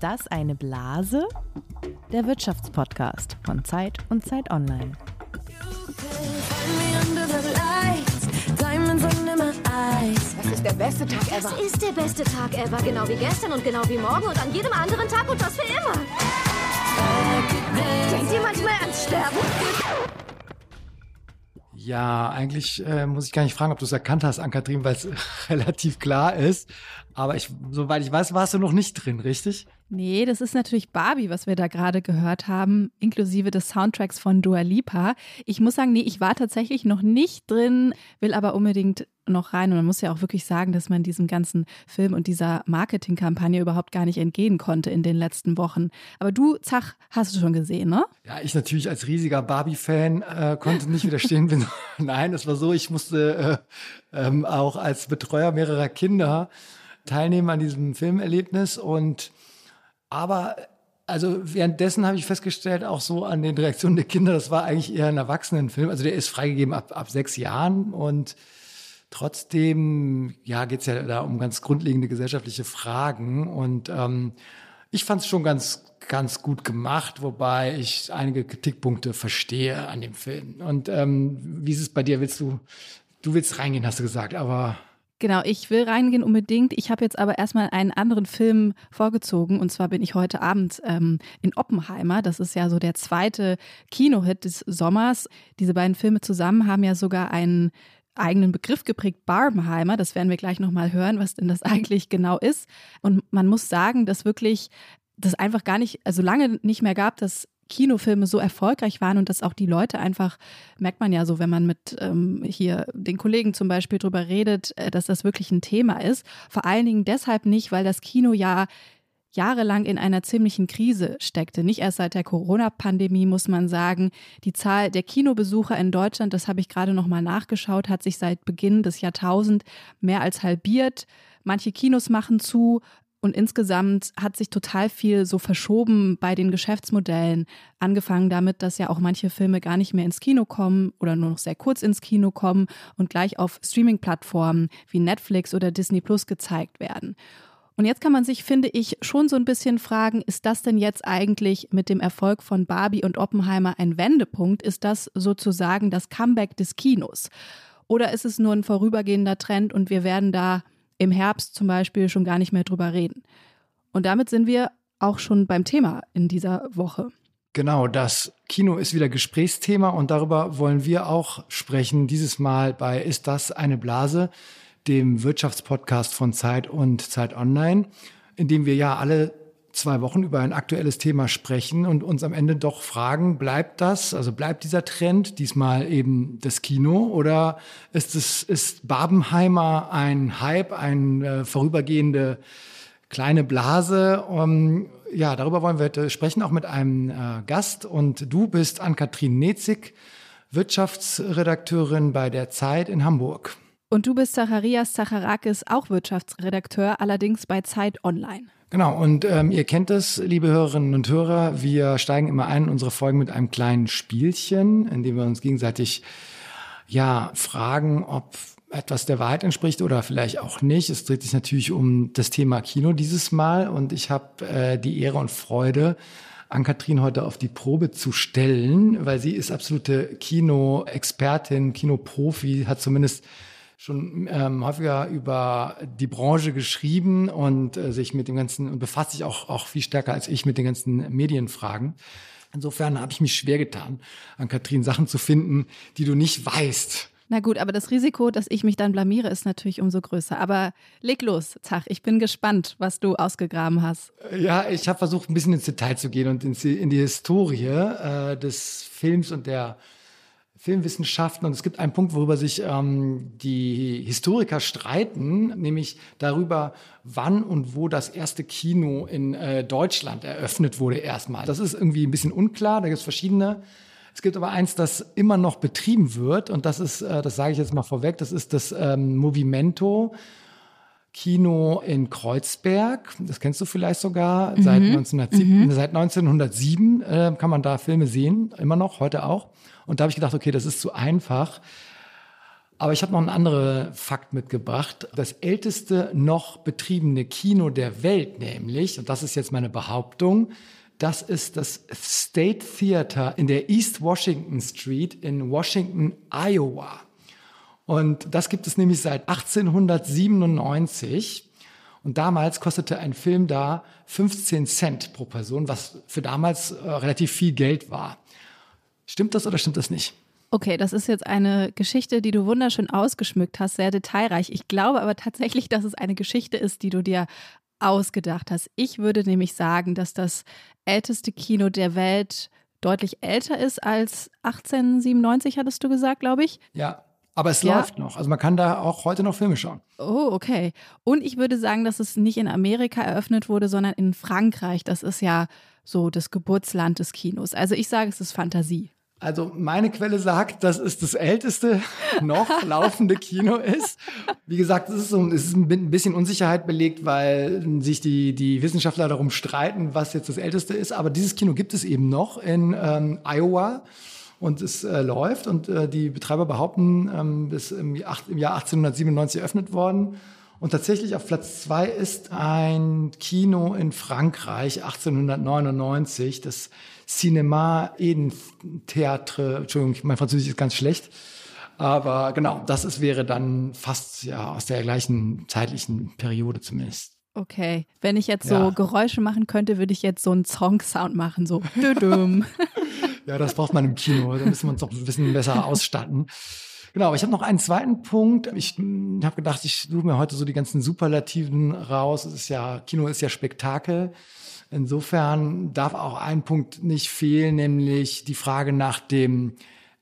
Ist das eine Blase? Der Wirtschaftspodcast von Zeit und Zeit Online. Das ist der beste Tag ever. Das ist der beste Tag ever, genau wie gestern und genau wie morgen und an jedem anderen Tag und das für immer. Denkt ihr manchmal ans Sterben? Ja, eigentlich äh, muss ich gar nicht fragen, ob du es erkannt hast, Ankatrin, weil es relativ klar ist. Aber ich, soweit ich weiß, warst du noch nicht drin, richtig? Nee, das ist natürlich Barbie, was wir da gerade gehört haben, inklusive des Soundtracks von Dua Lipa. Ich muss sagen, nee, ich war tatsächlich noch nicht drin, will aber unbedingt noch rein. Und man muss ja auch wirklich sagen, dass man diesem ganzen Film und dieser Marketingkampagne überhaupt gar nicht entgehen konnte in den letzten Wochen. Aber du, Zach, hast du schon gesehen, ne? Ja, ich natürlich als riesiger Barbie-Fan äh, konnte nicht widerstehen. Nein, es war so, ich musste äh, ähm, auch als Betreuer mehrerer Kinder teilnehmen an diesem Filmerlebnis und aber also währenddessen habe ich festgestellt, auch so an den Reaktionen der Kinder, das war eigentlich eher ein Erwachsenenfilm. Also der ist freigegeben ab, ab sechs Jahren und trotzdem, ja, geht es ja da um ganz grundlegende gesellschaftliche Fragen. Und ähm, ich fand es schon ganz, ganz gut gemacht, wobei ich einige Kritikpunkte verstehe an dem Film. Und ähm, wie ist es bei dir? Willst du, du willst reingehen, hast du gesagt, aber Genau, ich will reingehen unbedingt. Ich habe jetzt aber erstmal einen anderen Film vorgezogen. Und zwar bin ich heute Abend ähm, in Oppenheimer. Das ist ja so der zweite Kinohit des Sommers. Diese beiden Filme zusammen haben ja sogar einen eigenen Begriff geprägt, Barbenheimer. Das werden wir gleich nochmal hören, was denn das eigentlich genau ist. Und man muss sagen, dass wirklich das einfach gar nicht, also lange nicht mehr gab, dass Kinofilme so erfolgreich waren und dass auch die Leute einfach, merkt man ja so, wenn man mit ähm, hier den Kollegen zum Beispiel drüber redet, äh, dass das wirklich ein Thema ist. Vor allen Dingen deshalb nicht, weil das Kino ja jahrelang in einer ziemlichen Krise steckte. Nicht erst seit der Corona-Pandemie muss man sagen. Die Zahl der Kinobesucher in Deutschland, das habe ich gerade noch mal nachgeschaut, hat sich seit Beginn des Jahrtausends mehr als halbiert. Manche Kinos machen zu, und insgesamt hat sich total viel so verschoben bei den Geschäftsmodellen. Angefangen damit, dass ja auch manche Filme gar nicht mehr ins Kino kommen oder nur noch sehr kurz ins Kino kommen und gleich auf Streaming-Plattformen wie Netflix oder Disney Plus gezeigt werden. Und jetzt kann man sich, finde ich, schon so ein bisschen fragen, ist das denn jetzt eigentlich mit dem Erfolg von Barbie und Oppenheimer ein Wendepunkt? Ist das sozusagen das Comeback des Kinos? Oder ist es nur ein vorübergehender Trend und wir werden da im Herbst zum Beispiel schon gar nicht mehr drüber reden. Und damit sind wir auch schon beim Thema in dieser Woche. Genau, das Kino ist wieder Gesprächsthema und darüber wollen wir auch sprechen. Dieses Mal bei Ist das eine Blase, dem Wirtschaftspodcast von Zeit und Zeit Online, in dem wir ja alle zwei Wochen über ein aktuelles Thema sprechen und uns am Ende doch fragen, bleibt das, also bleibt dieser Trend diesmal eben das Kino oder ist es, ist Babenheimer ein Hype, eine äh, vorübergehende kleine Blase? Um, ja, darüber wollen wir heute sprechen, auch mit einem äh, Gast und du bist Ann-Kathrin Nezig, Wirtschaftsredakteurin bei der Zeit in Hamburg. Und du bist Zacharias Zacharakis, auch Wirtschaftsredakteur, allerdings bei Zeit Online. Genau, und ähm, ihr kennt es, liebe Hörerinnen und Hörer, wir steigen immer ein in unsere Folgen mit einem kleinen Spielchen, in dem wir uns gegenseitig ja fragen, ob etwas der Wahrheit entspricht oder vielleicht auch nicht. Es dreht sich natürlich um das Thema Kino dieses Mal und ich habe äh, die Ehre und Freude, Ann-Kathrin heute auf die Probe zu stellen, weil sie ist absolute Kino-Expertin, Kinoprofi, hat zumindest schon ähm, häufiger über die Branche geschrieben und äh, sich mit dem ganzen und befasst sich auch auch viel stärker als ich mit den ganzen Medienfragen. Insofern habe ich mich schwer getan, an Katrin Sachen zu finden, die du nicht weißt. Na gut, aber das Risiko, dass ich mich dann blamiere, ist natürlich umso größer. Aber leg los, Zach. Ich bin gespannt, was du ausgegraben hast. Ja, ich habe versucht, ein bisschen ins Detail zu gehen und in die, in die Historie äh, des Films und der Filmwissenschaften. Und es gibt einen Punkt, worüber sich ähm, die Historiker streiten, nämlich darüber, wann und wo das erste Kino in äh, Deutschland eröffnet wurde erstmal. Das ist irgendwie ein bisschen unklar, da gibt es verschiedene. Es gibt aber eins, das immer noch betrieben wird und das ist, äh, das sage ich jetzt mal vorweg, das ist das ähm, Movimento. Kino in Kreuzberg, das kennst du vielleicht sogar, mhm. seit, 1907, mhm. seit 1907 äh, kann man da Filme sehen, immer noch, heute auch. Und da habe ich gedacht, okay, das ist zu einfach. Aber ich habe noch einen anderen Fakt mitgebracht. Das älteste noch betriebene Kino der Welt nämlich, und das ist jetzt meine Behauptung, das ist das State Theater in der East Washington Street in Washington, Iowa. Und das gibt es nämlich seit 1897. Und damals kostete ein Film da 15 Cent pro Person, was für damals äh, relativ viel Geld war. Stimmt das oder stimmt das nicht? Okay, das ist jetzt eine Geschichte, die du wunderschön ausgeschmückt hast, sehr detailreich. Ich glaube aber tatsächlich, dass es eine Geschichte ist, die du dir ausgedacht hast. Ich würde nämlich sagen, dass das älteste Kino der Welt deutlich älter ist als 1897, hattest du gesagt, glaube ich. Ja, aber es ja. läuft noch. Also man kann da auch heute noch Filme schauen. Oh, okay. Und ich würde sagen, dass es nicht in Amerika eröffnet wurde, sondern in Frankreich. Das ist ja so das Geburtsland des Kinos. Also ich sage, es ist Fantasie. Also meine Quelle sagt, dass es das älteste noch laufende Kino ist. Wie gesagt, es ist, so, es ist ein bisschen Unsicherheit belegt, weil sich die, die Wissenschaftler darum streiten, was jetzt das älteste ist. Aber dieses Kino gibt es eben noch in ähm, Iowa und es äh, läuft. Und äh, die Betreiber behaupten, ähm, im, im Jahr 1897 eröffnet worden. Und tatsächlich auf Platz zwei ist ein Kino in Frankreich 1899, das Cinema Eden Theatre. Entschuldigung, mein Französisch ist ganz schlecht. Aber genau, das ist, wäre dann fast ja aus der gleichen zeitlichen Periode zumindest. Okay, wenn ich jetzt so ja. Geräusche machen könnte, würde ich jetzt so einen Song-Sound machen, so. ja, das braucht man im Kino. Da müssen wir uns doch ein bisschen besser ausstatten. Genau, ich habe noch einen zweiten Punkt. Ich habe gedacht, ich suche mir heute so die ganzen Superlativen raus. Es ist ja, Kino ist ja Spektakel. Insofern darf auch ein Punkt nicht fehlen, nämlich die Frage nach dem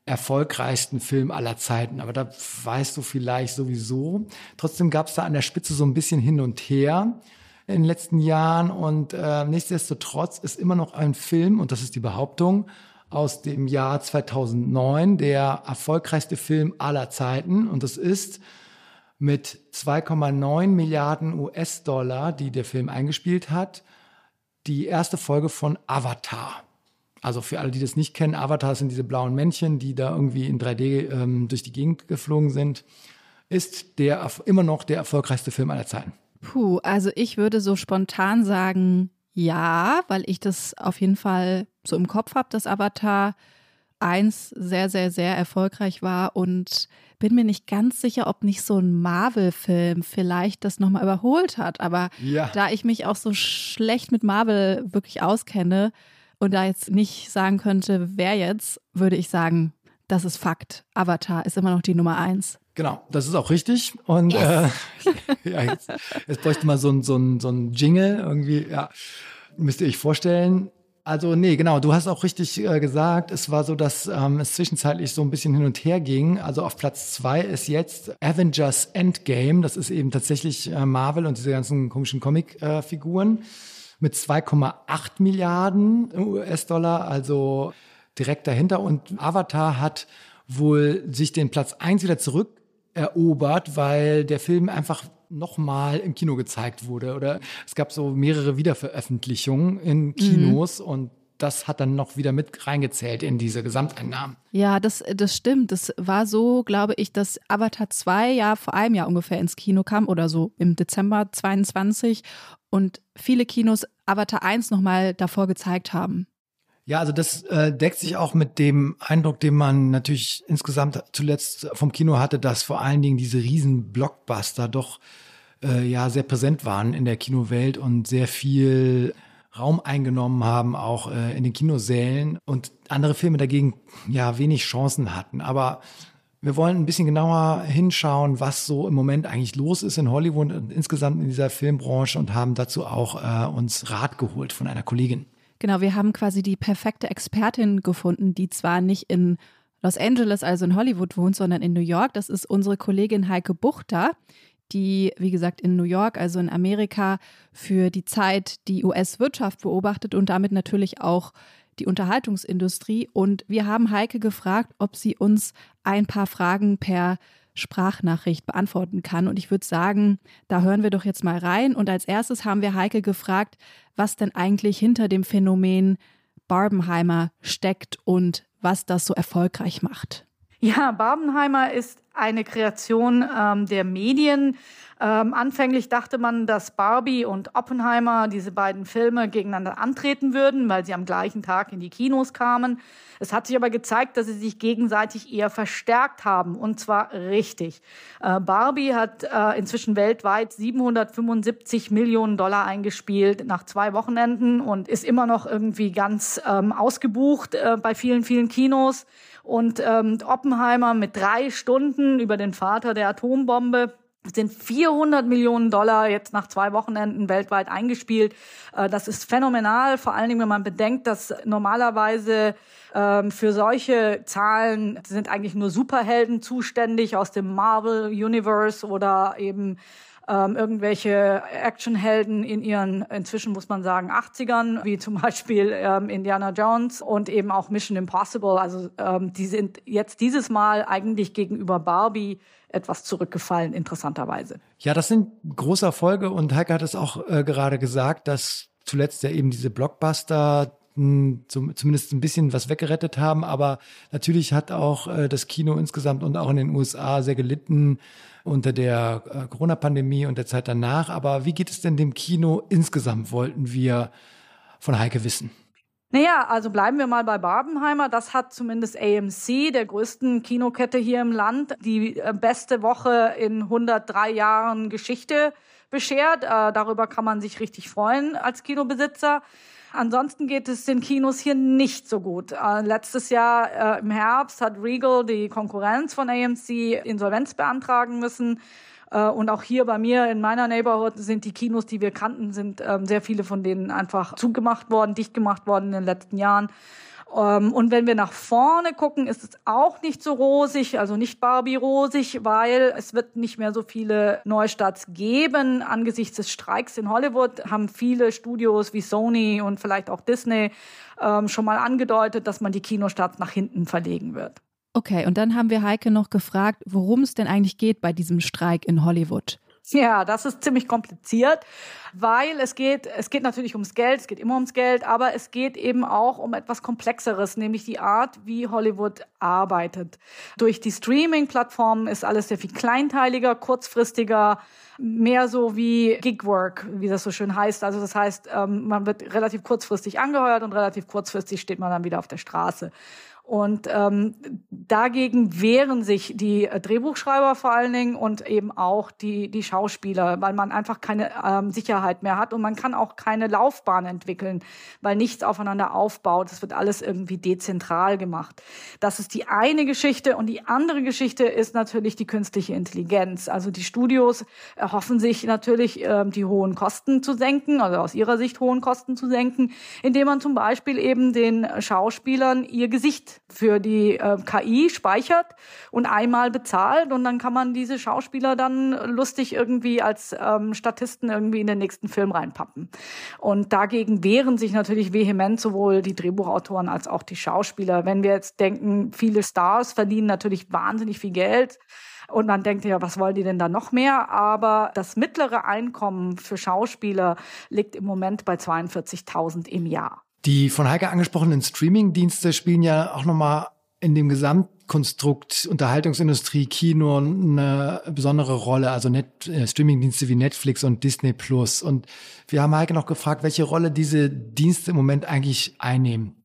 erfolgreichsten Film aller Zeiten. Aber da weißt du vielleicht sowieso. Trotzdem gab es da an der Spitze so ein bisschen hin und her in den letzten Jahren. Und äh, nichtsdestotrotz ist immer noch ein Film, und das ist die Behauptung, aus dem Jahr 2009, der erfolgreichste Film aller Zeiten. Und das ist mit 2,9 Milliarden US-Dollar, die der Film eingespielt hat, die erste Folge von Avatar. Also für alle, die das nicht kennen, Avatar sind diese blauen Männchen, die da irgendwie in 3D ähm, durch die Gegend geflogen sind, ist der immer noch der erfolgreichste Film aller Zeiten. Puh, also ich würde so spontan sagen, ja, weil ich das auf jeden Fall so im Kopf habe, dass Avatar 1 sehr, sehr, sehr erfolgreich war und bin mir nicht ganz sicher, ob nicht so ein Marvel-Film vielleicht das nochmal überholt hat. Aber ja. da ich mich auch so schlecht mit Marvel wirklich auskenne und da jetzt nicht sagen könnte, wer jetzt, würde ich sagen, das ist Fakt. Avatar ist immer noch die Nummer 1. Genau, das ist auch richtig. Und yes. äh, ja, jetzt, jetzt bräuchte mal so ein, so, ein, so ein Jingle irgendwie, ja, müsst ihr euch vorstellen. Also nee, genau, du hast auch richtig äh, gesagt, es war so, dass ähm, es zwischenzeitlich so ein bisschen hin und her ging. Also auf Platz zwei ist jetzt Avengers Endgame. Das ist eben tatsächlich äh, Marvel und diese ganzen komischen Comic-Figuren äh, mit 2,8 Milliarden US-Dollar, also direkt dahinter. Und Avatar hat wohl sich den Platz eins wieder zurückerobert, weil der Film einfach nochmal im Kino gezeigt wurde. Oder es gab so mehrere Wiederveröffentlichungen in Kinos mhm. und das hat dann noch wieder mit reingezählt in diese Gesamteinnahmen. Ja, das, das stimmt. Das war so, glaube ich, dass Avatar 2 ja vor einem Jahr ungefähr ins Kino kam oder so im Dezember 22 und viele Kinos Avatar 1 nochmal davor gezeigt haben. Ja, also das äh, deckt sich auch mit dem Eindruck, den man natürlich insgesamt zuletzt vom Kino hatte, dass vor allen Dingen diese riesen Blockbuster doch äh, ja sehr präsent waren in der Kinowelt und sehr viel Raum eingenommen haben, auch äh, in den Kinosälen und andere Filme dagegen ja wenig Chancen hatten. Aber wir wollen ein bisschen genauer hinschauen, was so im Moment eigentlich los ist in Hollywood und insgesamt in dieser Filmbranche und haben dazu auch äh, uns Rat geholt von einer Kollegin. Genau, wir haben quasi die perfekte Expertin gefunden, die zwar nicht in Los Angeles, also in Hollywood wohnt, sondern in New York. Das ist unsere Kollegin Heike Buchter, die, wie gesagt, in New York, also in Amerika, für die Zeit die US-Wirtschaft beobachtet und damit natürlich auch die Unterhaltungsindustrie. Und wir haben Heike gefragt, ob sie uns ein paar Fragen per Sprachnachricht beantworten kann. Und ich würde sagen, da hören wir doch jetzt mal rein. Und als erstes haben wir Heike gefragt, was denn eigentlich hinter dem Phänomen Barbenheimer steckt und was das so erfolgreich macht. Ja, Barbenheimer ist eine Kreation ähm, der Medien. Ähm, anfänglich dachte man, dass Barbie und Oppenheimer, diese beiden Filme, gegeneinander antreten würden, weil sie am gleichen Tag in die Kinos kamen. Es hat sich aber gezeigt, dass sie sich gegenseitig eher verstärkt haben und zwar richtig. Äh, Barbie hat äh, inzwischen weltweit 775 Millionen Dollar eingespielt nach zwei Wochenenden und ist immer noch irgendwie ganz ähm, ausgebucht äh, bei vielen, vielen Kinos. Und ähm, Oppenheimer mit drei Stunden über den Vater der Atombombe sind 400 Millionen Dollar jetzt nach zwei Wochenenden weltweit eingespielt. Äh, das ist phänomenal, vor allen Dingen, wenn man bedenkt, dass normalerweise ähm, für solche Zahlen sind eigentlich nur Superhelden zuständig aus dem Marvel Universe oder eben ähm, irgendwelche Actionhelden in ihren, inzwischen muss man sagen, 80ern, wie zum Beispiel ähm, Indiana Jones und eben auch Mission Impossible. Also ähm, die sind jetzt dieses Mal eigentlich gegenüber Barbie etwas zurückgefallen, interessanterweise. Ja, das sind große Erfolge und Heike hat es auch äh, gerade gesagt, dass zuletzt ja eben diese Blockbuster zumindest ein bisschen was weggerettet haben. Aber natürlich hat auch äh, das Kino insgesamt und auch in den USA sehr gelitten unter der äh, Corona-Pandemie und der Zeit danach. Aber wie geht es denn dem Kino insgesamt, wollten wir von Heike wissen. Naja, also bleiben wir mal bei Barbenheimer. Das hat zumindest AMC, der größten Kinokette hier im Land, die äh, beste Woche in 103 Jahren Geschichte beschert. Äh, darüber kann man sich richtig freuen als Kinobesitzer. Ansonsten geht es den Kinos hier nicht so gut. Äh, letztes Jahr äh, im Herbst hat Regal, die Konkurrenz von AMC, Insolvenz beantragen müssen. Äh, und auch hier bei mir in meiner Neighborhood sind die Kinos, die wir kannten, sind ähm, sehr viele von denen einfach zugemacht worden, dicht gemacht worden in den letzten Jahren. Ähm, und wenn wir nach vorne gucken, ist es auch nicht so rosig, also nicht Barbie-rosig, weil es wird nicht mehr so viele Neustarts geben. Angesichts des Streiks in Hollywood haben viele Studios wie Sony und vielleicht auch Disney ähm, schon mal angedeutet, dass man die Kinostarts nach hinten verlegen wird. Okay, und dann haben wir Heike noch gefragt, worum es denn eigentlich geht bei diesem Streik in Hollywood. Ja, das ist ziemlich kompliziert, weil es geht, es geht natürlich ums Geld, es geht immer ums Geld, aber es geht eben auch um etwas Komplexeres, nämlich die Art, wie Hollywood arbeitet. Durch die Streaming-Plattformen ist alles sehr viel kleinteiliger, kurzfristiger, mehr so wie Gigwork, wie das so schön heißt. Also das heißt, ähm, man wird relativ kurzfristig angeheuert und relativ kurzfristig steht man dann wieder auf der Straße. Und ähm, dagegen wehren sich die äh, Drehbuchschreiber vor allen Dingen und eben auch die, die Schauspieler, weil man einfach keine ähm, Sicherheit mehr hat und man kann auch keine Laufbahn entwickeln, weil nichts aufeinander aufbaut. Es wird alles irgendwie dezentral gemacht. Das ist die eine Geschichte und die andere Geschichte ist natürlich die künstliche Intelligenz. Also die Studios erhoffen sich natürlich, ähm, die hohen Kosten zu senken, also aus ihrer Sicht hohen Kosten zu senken, indem man zum Beispiel eben den Schauspielern ihr Gesicht für die äh, KI speichert und einmal bezahlt und dann kann man diese Schauspieler dann lustig irgendwie als ähm, Statisten irgendwie in den nächsten Film reinpappen. Und dagegen wehren sich natürlich vehement sowohl die Drehbuchautoren als auch die Schauspieler. Wenn wir jetzt denken, viele Stars verdienen natürlich wahnsinnig viel Geld. Und man denkt ja, was wollen die denn da noch mehr? Aber das mittlere Einkommen für Schauspieler liegt im Moment bei 42.000 im Jahr. Die von Heike angesprochenen Streaming-Dienste spielen ja auch nochmal in dem Gesamtkonstrukt Unterhaltungsindustrie, Kino eine besondere Rolle, also Net, äh, Streamingdienste wie Netflix und Disney Plus. Und wir haben Heike noch gefragt, welche Rolle diese Dienste im Moment eigentlich einnehmen.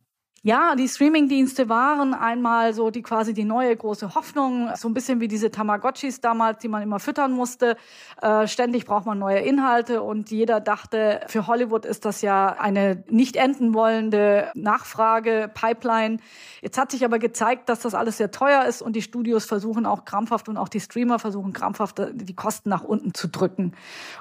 Ja, die Streamingdienste waren einmal so die quasi die neue große Hoffnung, so ein bisschen wie diese Tamagotchis damals, die man immer füttern musste. Äh, ständig braucht man neue Inhalte und jeder dachte, für Hollywood ist das ja eine nicht enden wollende Nachfrage, Pipeline. Jetzt hat sich aber gezeigt, dass das alles sehr teuer ist und die Studios versuchen auch krampfhaft und auch die Streamer versuchen krampfhaft die Kosten nach unten zu drücken.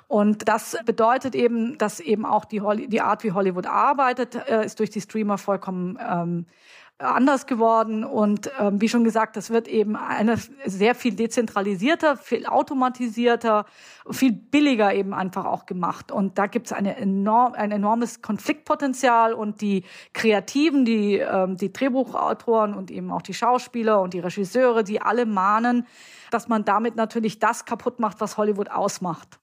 Und das bedeutet eben, dass eben auch die, die Art, wie Hollywood arbeitet, äh, ist durch die Streamer vollkommen ähm, anders geworden. Und ähm, wie schon gesagt, das wird eben eine sehr viel dezentralisierter, viel automatisierter, viel billiger eben einfach auch gemacht. Und da gibt es eine enorm, ein enormes Konfliktpotenzial und die Kreativen, die, ähm, die Drehbuchautoren und eben auch die Schauspieler und die Regisseure, die alle mahnen, dass man damit natürlich das kaputt macht, was Hollywood ausmacht.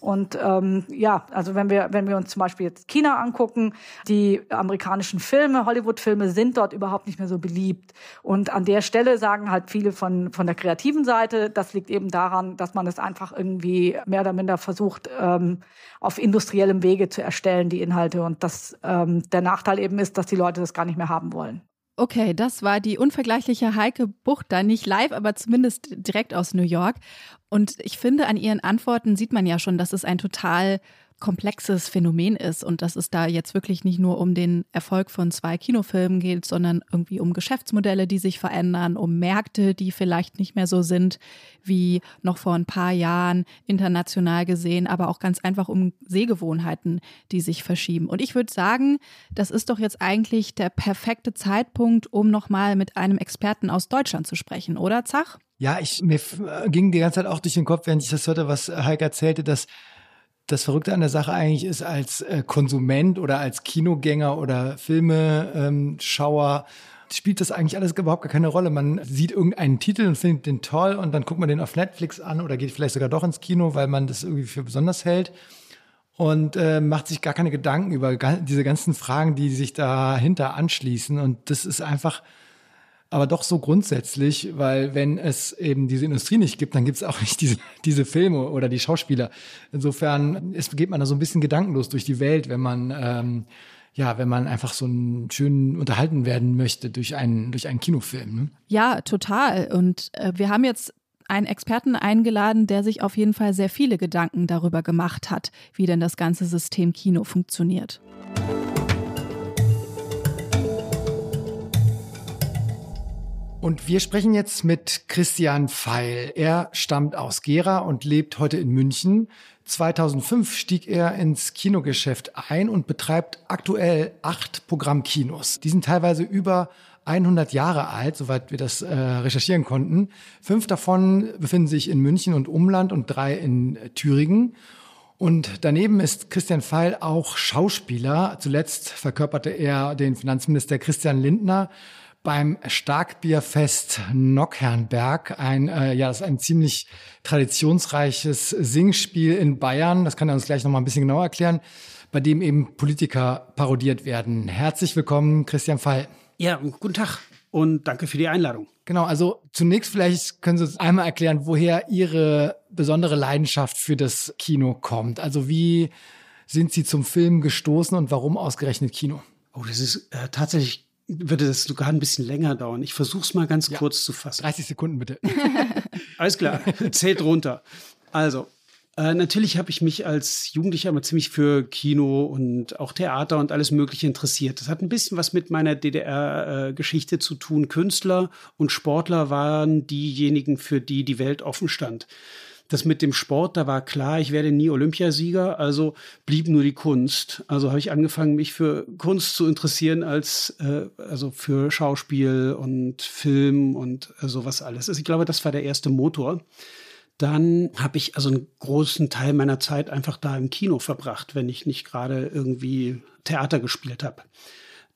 Und ähm, ja, also wenn wir, wenn wir uns zum Beispiel jetzt China angucken, die amerikanischen Filme, Hollywood-Filme sind dort überhaupt nicht mehr so beliebt. Und an der Stelle sagen halt viele von, von der kreativen Seite, das liegt eben daran, dass man es einfach irgendwie mehr oder minder versucht, ähm, auf industriellem Wege zu erstellen, die Inhalte. Und das ähm, der Nachteil eben ist, dass die Leute das gar nicht mehr haben wollen. Okay, das war die unvergleichliche Heike Buchter, nicht live, aber zumindest direkt aus New York. Und ich finde, an ihren Antworten sieht man ja schon, dass es ein total komplexes Phänomen ist und dass es da jetzt wirklich nicht nur um den Erfolg von zwei Kinofilmen geht, sondern irgendwie um Geschäftsmodelle, die sich verändern, um Märkte, die vielleicht nicht mehr so sind wie noch vor ein paar Jahren international gesehen, aber auch ganz einfach um Sehgewohnheiten, die sich verschieben. Und ich würde sagen, das ist doch jetzt eigentlich der perfekte Zeitpunkt, um nochmal mit einem Experten aus Deutschland zu sprechen, oder Zach? Ja, ich, mir ging die ganze Zeit auch durch den Kopf, während ich das hörte, was Heike erzählte, dass das Verrückte an der Sache eigentlich ist, als äh, Konsument oder als Kinogänger oder Filmeschauer ähm, spielt das eigentlich alles überhaupt gar keine Rolle. Man sieht irgendeinen Titel und findet den toll und dann guckt man den auf Netflix an oder geht vielleicht sogar doch ins Kino, weil man das irgendwie für besonders hält und äh, macht sich gar keine Gedanken über diese ganzen Fragen, die sich dahinter anschließen. Und das ist einfach aber doch so grundsätzlich, weil wenn es eben diese Industrie nicht gibt, dann gibt es auch nicht diese, diese Filme oder die Schauspieler. Insofern ist, geht man da so ein bisschen gedankenlos durch die Welt, wenn man ähm, ja, wenn man einfach so einen schönen unterhalten werden möchte durch einen durch einen Kinofilm. Ne? Ja, total. Und äh, wir haben jetzt einen Experten eingeladen, der sich auf jeden Fall sehr viele Gedanken darüber gemacht hat, wie denn das ganze System Kino funktioniert. Und wir sprechen jetzt mit Christian Feil. Er stammt aus Gera und lebt heute in München. 2005 stieg er ins Kinogeschäft ein und betreibt aktuell acht Programmkinos. Die sind teilweise über 100 Jahre alt, soweit wir das äh, recherchieren konnten. Fünf davon befinden sich in München und Umland und drei in Thüringen. Und daneben ist Christian Feil auch Schauspieler. Zuletzt verkörperte er den Finanzminister Christian Lindner beim Starkbierfest Nockherrenberg. Ein, äh, ja, das ist ein ziemlich traditionsreiches Singspiel in Bayern. Das kann er uns gleich noch mal ein bisschen genauer erklären, bei dem eben Politiker parodiert werden. Herzlich willkommen, Christian Fall. Ja, guten Tag und danke für die Einladung. Genau, also zunächst vielleicht können Sie uns einmal erklären, woher Ihre besondere Leidenschaft für das Kino kommt. Also wie sind Sie zum Film gestoßen und warum ausgerechnet Kino? Oh, das ist äh, tatsächlich würde das sogar ein bisschen länger dauern. Ich versuche es mal ganz ja. kurz zu fassen. 30 Sekunden bitte. Alles klar, zählt runter. Also, äh, natürlich habe ich mich als Jugendlicher immer ziemlich für Kino und auch Theater und alles Mögliche interessiert. Das hat ein bisschen was mit meiner DDR-Geschichte äh, zu tun. Künstler und Sportler waren diejenigen, für die die Welt offen stand das mit dem Sport, da war klar, ich werde nie Olympiasieger, also blieb nur die Kunst. Also habe ich angefangen, mich für Kunst zu interessieren als äh, also für Schauspiel und Film und äh, sowas alles. Also ich glaube, das war der erste Motor. Dann habe ich also einen großen Teil meiner Zeit einfach da im Kino verbracht, wenn ich nicht gerade irgendwie Theater gespielt habe.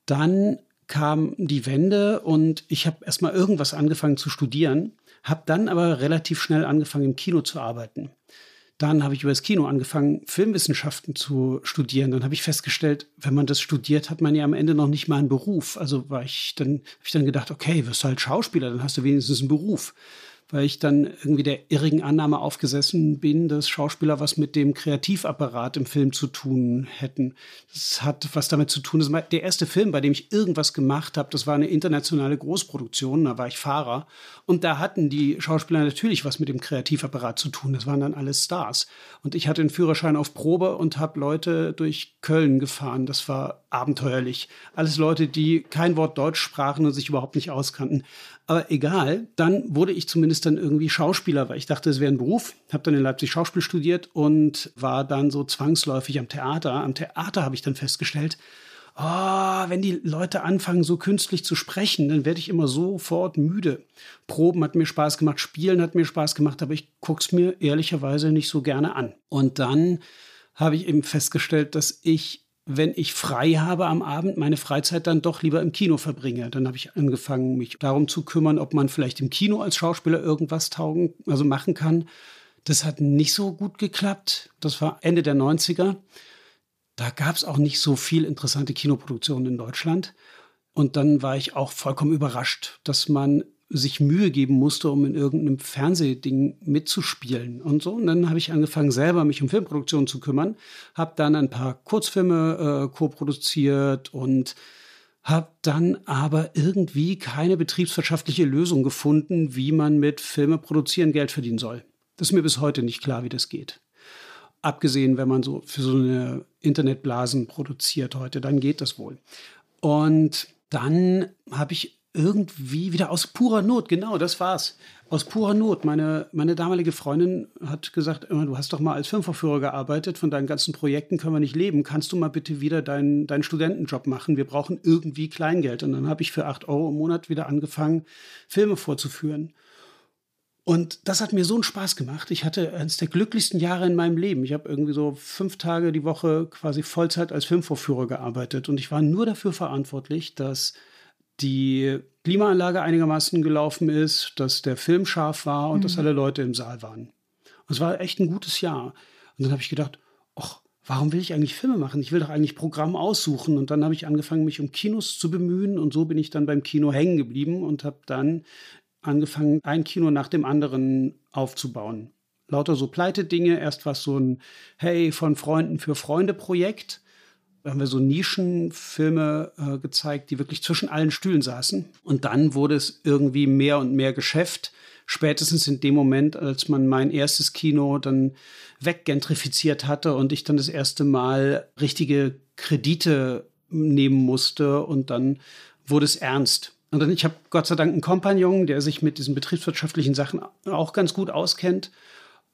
Dann kam die Wende und ich habe erstmal irgendwas angefangen zu studieren habe dann aber relativ schnell angefangen, im Kino zu arbeiten. Dann habe ich über das Kino angefangen, Filmwissenschaften zu studieren. Dann habe ich festgestellt, wenn man das studiert, hat man ja am Ende noch nicht mal einen Beruf. Also war ich dann, habe ich dann gedacht, okay, wirst du halt Schauspieler, dann hast du wenigstens einen Beruf weil ich dann irgendwie der irrigen Annahme aufgesessen bin, dass Schauspieler was mit dem Kreativapparat im Film zu tun hätten. Das hat was damit zu tun. Das war der erste Film, bei dem ich irgendwas gemacht habe, das war eine internationale Großproduktion, da war ich Fahrer. Und da hatten die Schauspieler natürlich was mit dem Kreativapparat zu tun. Das waren dann alles Stars. Und ich hatte einen Führerschein auf Probe und habe Leute durch Köln gefahren. Das war abenteuerlich. Alles Leute, die kein Wort Deutsch sprachen und sich überhaupt nicht auskannten. Aber egal, dann wurde ich zumindest dann irgendwie Schauspieler, weil ich dachte, es wäre ein Beruf. Habe dann in Leipzig Schauspiel studiert und war dann so zwangsläufig am Theater. Am Theater habe ich dann festgestellt, oh, wenn die Leute anfangen, so künstlich zu sprechen, dann werde ich immer sofort müde. Proben hat mir Spaß gemacht, Spielen hat mir Spaß gemacht, aber ich gucke es mir ehrlicherweise nicht so gerne an. Und dann habe ich eben festgestellt, dass ich wenn ich frei habe am Abend, meine Freizeit dann doch lieber im Kino verbringe. Dann habe ich angefangen, mich darum zu kümmern, ob man vielleicht im Kino als Schauspieler irgendwas taugen, also machen kann. Das hat nicht so gut geklappt. Das war Ende der 90er. Da gab es auch nicht so viel interessante Kinoproduktionen in Deutschland. Und dann war ich auch vollkommen überrascht, dass man sich Mühe geben musste, um in irgendeinem Fernsehding mitzuspielen und so. Und dann habe ich angefangen, selber mich um Filmproduktion zu kümmern, habe dann ein paar Kurzfilme äh, co-produziert und habe dann aber irgendwie keine betriebswirtschaftliche Lösung gefunden, wie man mit Filme produzieren Geld verdienen soll. Das ist mir bis heute nicht klar, wie das geht. Abgesehen, wenn man so für so eine Internetblasen produziert heute, dann geht das wohl. Und dann habe ich irgendwie wieder aus purer Not, genau, das war's. Aus purer Not. Meine, meine damalige Freundin hat gesagt, du hast doch mal als Filmverführer gearbeitet, von deinen ganzen Projekten können wir nicht leben. Kannst du mal bitte wieder deinen, deinen Studentenjob machen? Wir brauchen irgendwie Kleingeld. Und dann habe ich für acht Euro im Monat wieder angefangen, Filme vorzuführen. Und das hat mir so einen Spaß gemacht. Ich hatte eines der glücklichsten Jahre in meinem Leben. Ich habe irgendwie so fünf Tage die Woche quasi Vollzeit als Filmvorführer gearbeitet. Und ich war nur dafür verantwortlich, dass die Klimaanlage einigermaßen gelaufen ist, dass der Film scharf war und mhm. dass alle Leute im Saal waren. Und es war echt ein gutes Jahr. Und dann habe ich gedacht, ach, warum will ich eigentlich Filme machen? Ich will doch eigentlich Programm aussuchen. Und dann habe ich angefangen, mich um Kinos zu bemühen. Und so bin ich dann beim Kino hängen geblieben und habe dann angefangen, ein Kino nach dem anderen aufzubauen. Lauter so Pleite-Dinge. Erst war es so ein Hey von Freunden für Freunde-Projekt haben wir so Nischenfilme äh, gezeigt, die wirklich zwischen allen Stühlen saßen. Und dann wurde es irgendwie mehr und mehr Geschäft. Spätestens in dem Moment, als man mein erstes Kino dann weggentrifiziert hatte und ich dann das erste Mal richtige Kredite nehmen musste und dann wurde es ernst. Und dann, ich habe Gott sei Dank einen Kompagnon, der sich mit diesen betriebswirtschaftlichen Sachen auch ganz gut auskennt.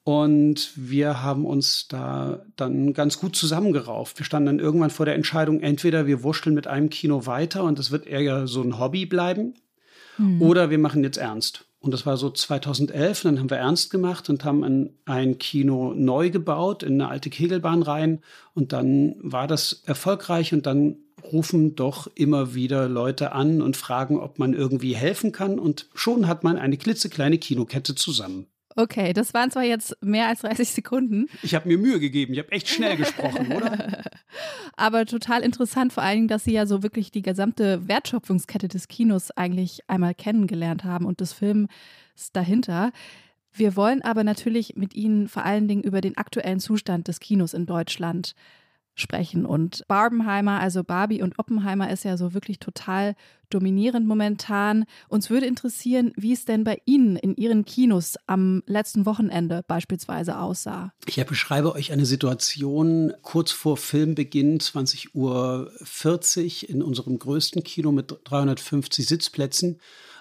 Und wir haben uns da dann ganz gut zusammengerauft. Wir standen dann irgendwann vor der Entscheidung, entweder wir wurschteln mit einem Kino weiter und das wird eher so ein Hobby bleiben, mhm. oder wir machen jetzt ernst. Und das war so 2011, dann haben wir ernst gemacht und haben ein, ein Kino neu gebaut in eine alte Kegelbahn rein. Und dann war das erfolgreich und dann rufen doch immer wieder Leute an und fragen, ob man irgendwie helfen kann. Und schon hat man eine klitzekleine Kinokette zusammen. Okay, das waren zwar jetzt mehr als 30 Sekunden. Ich habe mir Mühe gegeben, ich habe echt schnell gesprochen, oder? Aber total interessant, vor allen Dingen, dass Sie ja so wirklich die gesamte Wertschöpfungskette des Kinos eigentlich einmal kennengelernt haben und des Films dahinter. Wir wollen aber natürlich mit Ihnen vor allen Dingen über den aktuellen Zustand des Kinos in Deutschland sprechen. Und Barbenheimer, also Barbie und Oppenheimer, ist ja so wirklich total dominierend momentan. Uns würde interessieren, wie es denn bei Ihnen in Ihren Kinos am letzten Wochenende beispielsweise aussah. Ich beschreibe euch eine Situation kurz vor Filmbeginn, 20.40 Uhr in unserem größten Kino mit 350 Sitzplätzen.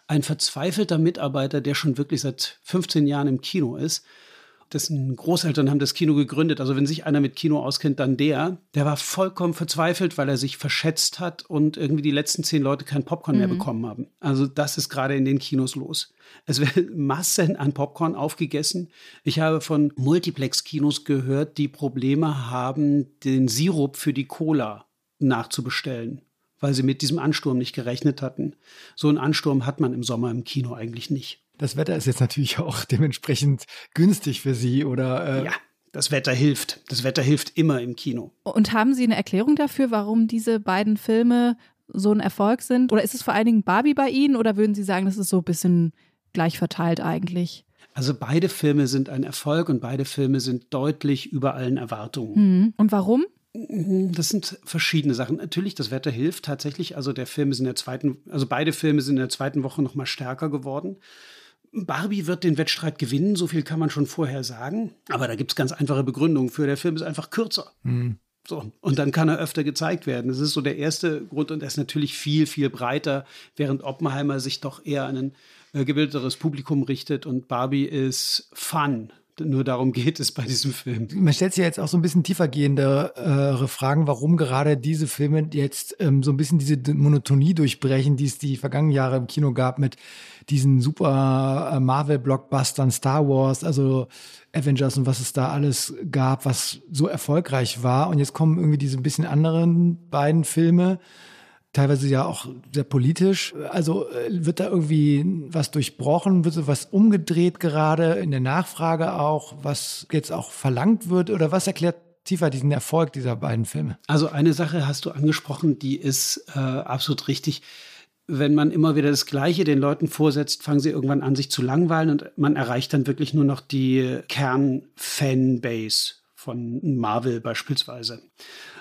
Ein verzweifelter Mitarbeiter, der schon wirklich seit 15 Jahren im Kino ist, dessen Großeltern haben das Kino gegründet. Also wenn sich einer mit Kino auskennt, dann der. Der war vollkommen verzweifelt, weil er sich verschätzt hat und irgendwie die letzten zehn Leute kein Popcorn mhm. mehr bekommen haben. Also das ist gerade in den Kinos los. Es werden Massen an Popcorn aufgegessen. Ich habe von Multiplex-Kinos gehört, die Probleme haben, den Sirup für die Cola nachzubestellen weil sie mit diesem Ansturm nicht gerechnet hatten. So einen Ansturm hat man im Sommer im Kino eigentlich nicht. Das Wetter ist jetzt natürlich auch dementsprechend günstig für Sie, oder? Äh ja. Das Wetter hilft. Das Wetter hilft immer im Kino. Und haben Sie eine Erklärung dafür, warum diese beiden Filme so ein Erfolg sind? Oder ist es vor allen Dingen Barbie bei Ihnen oder würden Sie sagen, das ist so ein bisschen gleich verteilt eigentlich? Also beide Filme sind ein Erfolg und beide Filme sind deutlich über allen Erwartungen. Mhm. Und warum? Das sind verschiedene Sachen. Natürlich, das Wetter hilft tatsächlich. Also der Film ist in der zweiten, also beide Filme sind in der zweiten Woche noch mal stärker geworden. Barbie wird den Wettstreit gewinnen, so viel kann man schon vorher sagen. Aber da gibt es ganz einfache Begründungen für. Der Film ist einfach kürzer. Mhm. So, und dann kann er öfter gezeigt werden. Das ist so der erste Grund und er ist natürlich viel, viel breiter, während Oppenheimer sich doch eher an ein äh, gebildeteres Publikum richtet und Barbie ist Fun nur darum geht es bei diesem Film. Man stellt sich jetzt auch so ein bisschen tiefergehende äh, Fragen, warum gerade diese Filme jetzt ähm, so ein bisschen diese Monotonie durchbrechen, die es die vergangenen Jahre im Kino gab mit diesen super äh, Marvel-Blockbustern, Star Wars, also Avengers und was es da alles gab, was so erfolgreich war. Und jetzt kommen irgendwie diese ein bisschen anderen beiden Filme teilweise ja auch sehr politisch. Also äh, wird da irgendwie was durchbrochen, wird so was umgedreht gerade in der Nachfrage auch, was jetzt auch verlangt wird oder was erklärt tiefer diesen Erfolg dieser beiden Filme? Also eine Sache hast du angesprochen, die ist äh, absolut richtig. Wenn man immer wieder das Gleiche den Leuten vorsetzt, fangen sie irgendwann an, sich zu langweilen und man erreicht dann wirklich nur noch die Kern-Fanbase von Marvel beispielsweise.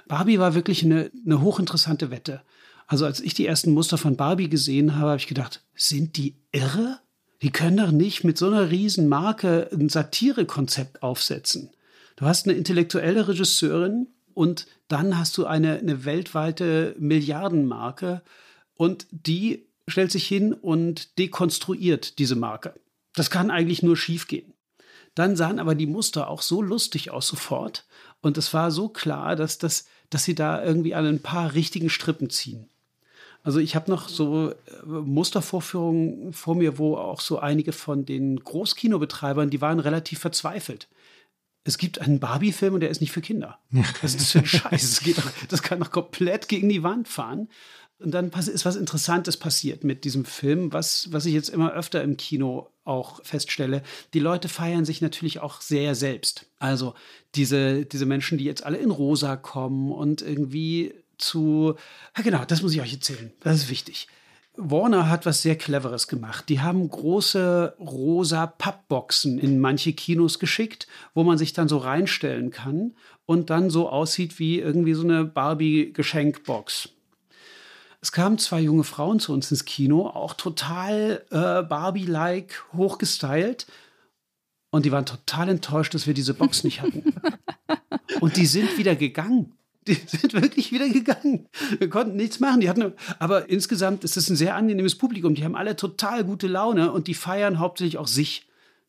Barbie war wirklich eine, eine hochinteressante Wette. Also als ich die ersten Muster von Barbie gesehen habe, habe ich gedacht, sind die irre? Die können doch nicht mit so einer riesen Marke ein Satirekonzept aufsetzen. Du hast eine intellektuelle Regisseurin und dann hast du eine, eine weltweite Milliardenmarke und die stellt sich hin und dekonstruiert diese Marke. Das kann eigentlich nur schiefgehen. Dann sahen aber die Muster auch so lustig aus sofort und es war so klar, dass, das, dass sie da irgendwie an ein paar richtigen Strippen ziehen. Also ich habe noch so äh, Mustervorführungen vor mir, wo auch so einige von den Großkinobetreibern, die waren relativ verzweifelt. Es gibt einen Barbie-Film und der ist nicht für Kinder. Was ist das für ein Scheiß? Das, geht das kann doch komplett gegen die Wand fahren. Und dann ist was Interessantes passiert mit diesem Film, was, was ich jetzt immer öfter im Kino auch feststelle. Die Leute feiern sich natürlich auch sehr selbst. Also diese, diese Menschen, die jetzt alle in Rosa kommen und irgendwie zu, ja genau, das muss ich euch erzählen, das ist wichtig. Warner hat was sehr Cleveres gemacht. Die haben große rosa Pappboxen in manche Kinos geschickt, wo man sich dann so reinstellen kann und dann so aussieht wie irgendwie so eine Barbie-Geschenkbox. Es kamen zwei junge Frauen zu uns ins Kino, auch total äh, Barbie-like, hochgestylt. Und die waren total enttäuscht, dass wir diese Box nicht hatten. und die sind wieder gegangen die sind wirklich wieder gegangen. Wir konnten nichts machen. Die hatten, aber insgesamt ist es ein sehr angenehmes Publikum. Die haben alle total gute Laune und die feiern hauptsächlich auch sich.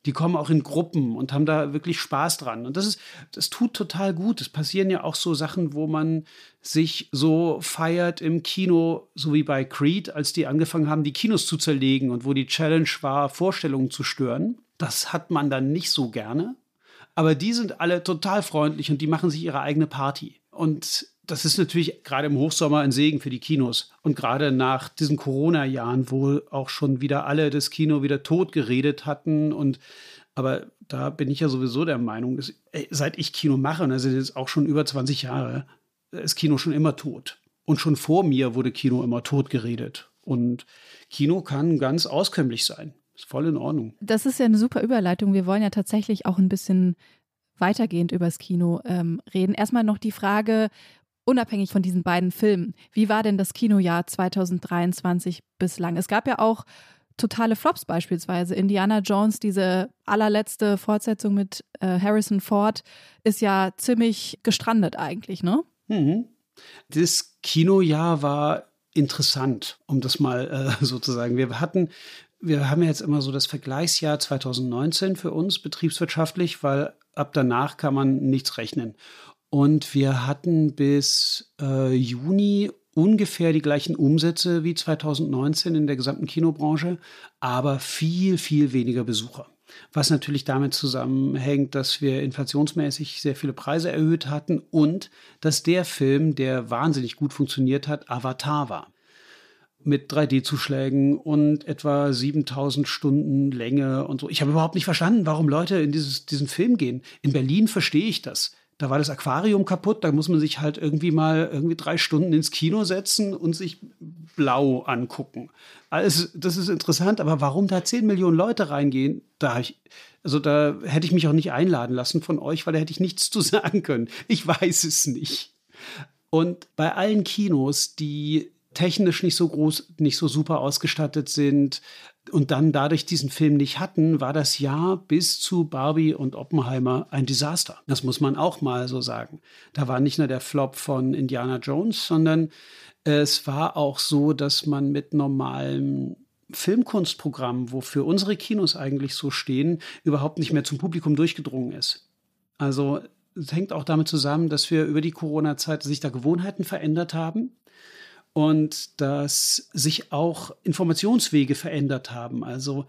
Die kommen auch in Gruppen und haben da wirklich Spaß dran. Und das ist, das tut total gut. Es passieren ja auch so Sachen, wo man sich so feiert im Kino, so wie bei Creed, als die angefangen haben, die Kinos zu zerlegen und wo die Challenge war, Vorstellungen zu stören. Das hat man dann nicht so gerne. Aber die sind alle total freundlich und die machen sich ihre eigene Party. Und das ist natürlich gerade im Hochsommer ein Segen für die Kinos. Und gerade nach diesen Corona-Jahren, wo auch schon wieder alle das Kino wieder tot geredet hatten. Und aber da bin ich ja sowieso der Meinung, dass, seit ich Kino mache, und das sind jetzt auch schon über 20 Jahre, ist Kino schon immer tot. Und schon vor mir wurde Kino immer tot geredet. Und Kino kann ganz auskömmlich sein. Ist voll in Ordnung. Das ist ja eine super Überleitung. Wir wollen ja tatsächlich auch ein bisschen weitergehend übers Kino ähm, reden. Erstmal noch die Frage, unabhängig von diesen beiden Filmen, wie war denn das Kinojahr 2023 bislang? Es gab ja auch totale Flops beispielsweise. Indiana Jones, diese allerletzte Fortsetzung mit äh, Harrison Ford, ist ja ziemlich gestrandet eigentlich, ne? Mhm. Das Kinojahr war interessant, um das mal äh, sozusagen. Wir hatten, wir haben jetzt immer so das Vergleichsjahr 2019 für uns betriebswirtschaftlich, weil ab danach kann man nichts rechnen. Und wir hatten bis äh, Juni ungefähr die gleichen Umsätze wie 2019 in der gesamten Kinobranche, aber viel, viel weniger Besucher. Was natürlich damit zusammenhängt, dass wir inflationsmäßig sehr viele Preise erhöht hatten und dass der Film, der wahnsinnig gut funktioniert hat, Avatar war mit 3D-Zuschlägen und etwa 7000 Stunden Länge und so. Ich habe überhaupt nicht verstanden, warum Leute in dieses, diesen Film gehen. In Berlin verstehe ich das. Da war das Aquarium kaputt, da muss man sich halt irgendwie mal irgendwie drei Stunden ins Kino setzen und sich blau angucken. Alles, das ist interessant, aber warum da 10 Millionen Leute reingehen, da ich, also da hätte ich mich auch nicht einladen lassen von euch, weil da hätte ich nichts zu sagen können. Ich weiß es nicht. Und bei allen Kinos, die technisch nicht so groß, nicht so super ausgestattet sind und dann dadurch diesen Film nicht hatten, war das Jahr bis zu Barbie und Oppenheimer ein Desaster. Das muss man auch mal so sagen. Da war nicht nur der Flop von Indiana Jones, sondern es war auch so, dass man mit normalem Filmkunstprogramm, wofür unsere Kinos eigentlich so stehen, überhaupt nicht mehr zum Publikum durchgedrungen ist. Also es hängt auch damit zusammen, dass wir über die Corona-Zeit sich da Gewohnheiten verändert haben und dass sich auch Informationswege verändert haben. Also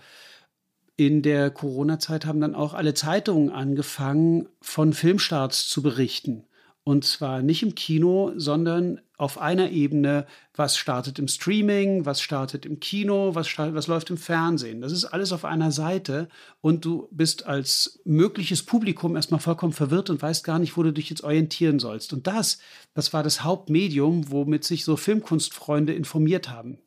in der Corona-Zeit haben dann auch alle Zeitungen angefangen, von Filmstarts zu berichten. Und zwar nicht im Kino, sondern auf einer Ebene, was startet im Streaming, was startet im Kino, was, startet, was läuft im Fernsehen. Das ist alles auf einer Seite und du bist als mögliches Publikum erstmal vollkommen verwirrt und weißt gar nicht, wo du dich jetzt orientieren sollst. Und das, das war das Hauptmedium, womit sich so Filmkunstfreunde informiert haben.